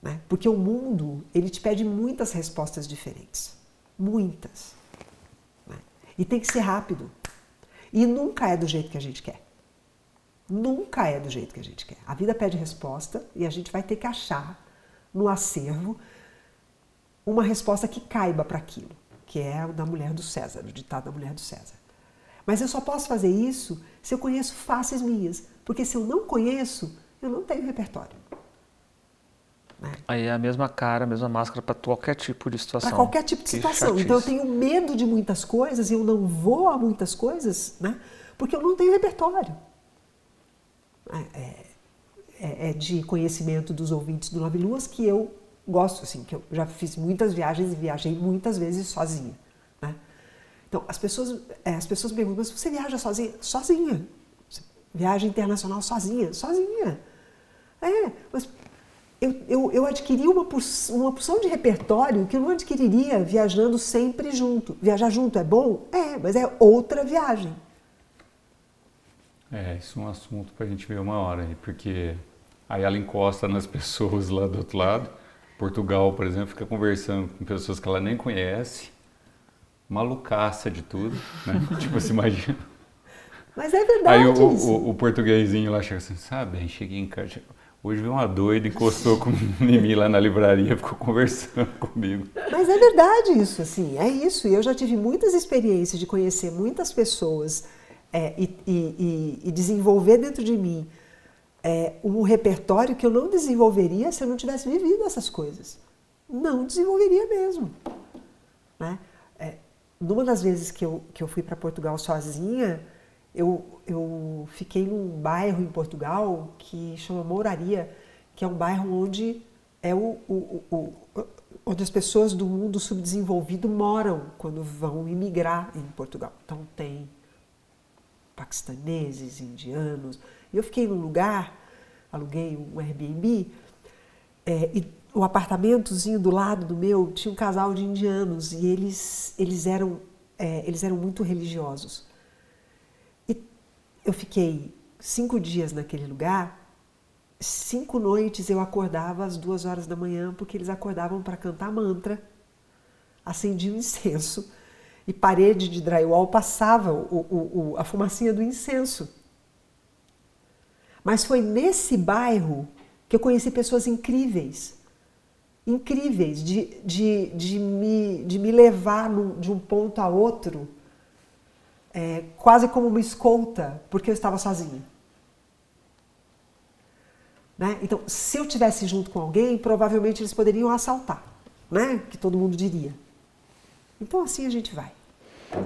Né? Porque o mundo, ele te pede muitas respostas diferentes. Muitas. Né? E tem que ser rápido. E nunca é do jeito que a gente quer. Nunca é do jeito que a gente quer. A vida pede resposta e a gente vai ter que achar no acervo uma resposta que caiba para aquilo, que é o da mulher do César, o ditado da mulher do César. Mas eu só posso fazer isso se eu conheço faces minhas, porque se eu não conheço, eu não tenho repertório. Né? Aí é a mesma cara, a mesma máscara para qualquer tipo de situação. Para qualquer tipo de situação. Chatice. Então eu tenho medo de muitas coisas e eu não vou a muitas coisas, né? Porque eu não tenho repertório. É, é, é, é, de conhecimento dos ouvintes do Nove Luas que eu gosto, assim, que eu já fiz muitas viagens e viajei muitas vezes sozinha. Né? Então, as pessoas, é, as pessoas perguntam, mas você viaja sozinha? Sozinha. Viagem internacional sozinha? Sozinha. É, mas eu, eu, eu adquiri uma, uma porção de repertório que eu não adquiriria viajando sempre junto. Viajar junto é bom? É, mas é outra viagem. É, isso é um assunto para a gente ver uma hora, porque aí ela encosta nas <laughs> pessoas lá do outro lado. Portugal, por exemplo, fica conversando com pessoas que ela nem conhece, malucaça de tudo, né? <laughs> tipo, se imagina. Mas é verdade. Aí o, o, o, portuguesinho lá chega assim, sabe, cheguei em casa, hoje veio uma doida, encostou com, <laughs> em mim lá na livraria, ficou conversando comigo. Mas é verdade isso, assim, é isso. E eu já tive muitas experiências de conhecer muitas pessoas é, e, e, e, desenvolver dentro de mim é, um repertório que eu não desenvolveria se eu não tivesse vivido essas coisas. Não desenvolveria mesmo. Né? É, numa das vezes que eu, que eu fui para Portugal sozinha, eu, eu fiquei num bairro em Portugal que chama Mouraria, que é um bairro onde é o, o, o, onde as pessoas do mundo subdesenvolvido moram quando vão imigrar em Portugal. Então tem paquistaneses, indianos. E eu fiquei num lugar, aluguei um Airbnb, é, e o apartamentozinho do lado do meu tinha um casal de indianos e eles, eles, eram, é, eles eram muito religiosos. E eu fiquei cinco dias naquele lugar, cinco noites eu acordava às duas horas da manhã, porque eles acordavam para cantar mantra, acendiam incenso e parede de drywall passava o, o, o, a fumacinha do incenso. Mas foi nesse bairro que eu conheci pessoas incríveis, incríveis, de, de, de, me, de me levar de um ponto a outro, é, quase como uma escolta, porque eu estava sozinha. Né? Então, se eu tivesse junto com alguém, provavelmente eles poderiam assaltar, né? que todo mundo diria. Então, assim a gente vai.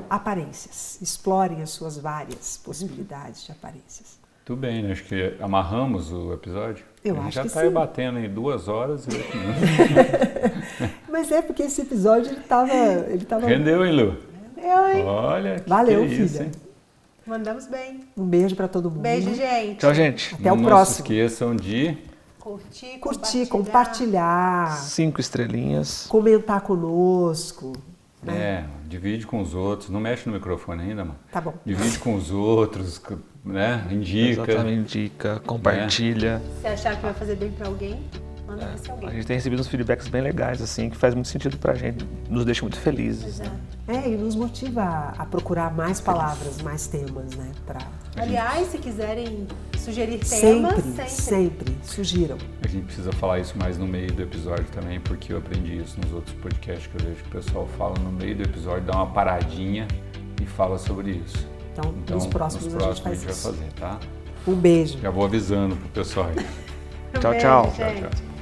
Aparências. Explorem as suas várias possibilidades de aparências. Tudo bem, né? acho que amarramos o episódio. Eu acho já que está sim. batendo em duas horas e oito minutos. <laughs> Mas é porque esse episódio ele estava. Ele tava... Rendeu, hein, Lu? Eu, hein? Olha, que Valeu, que é isso, filha. hein? Mandamos bem. Um beijo para todo mundo. Beijo, gente. Tchau, gente. Até o Não próximo. se esqueçam de Curtir, Curtir, compartilhar, Cinco estrelinhas. comentar conosco. É, divide com os outros. Não mexe no microfone ainda, mano. Tá bom. Divide com os outros, né? Indica. Exatamente, indica, compartilha. Se achar que vai fazer bem pra alguém, manda pra esse A alguém. gente tem recebido uns feedbacks bem legais, assim, que faz muito sentido pra gente. Nos deixa muito felizes. Exato. É, e nos motiva a, a procurar mais palavras, mais temas, né? Pra... Aliás, se quiserem sugerir temas, Sempre, sempre. sempre, sugiram. A gente precisa falar isso mais no meio do episódio também, porque eu aprendi isso nos outros podcasts que eu vejo que o pessoal fala no meio do episódio, dá uma paradinha e fala sobre isso. Então, Então, nos próximos, nos a gente próximos faz a gente isso. vai fazer, tá? Um beijo. Já vou avisando pro pessoal aí. <laughs> Um Tchau, beijo, tchau. Tchau, tchau.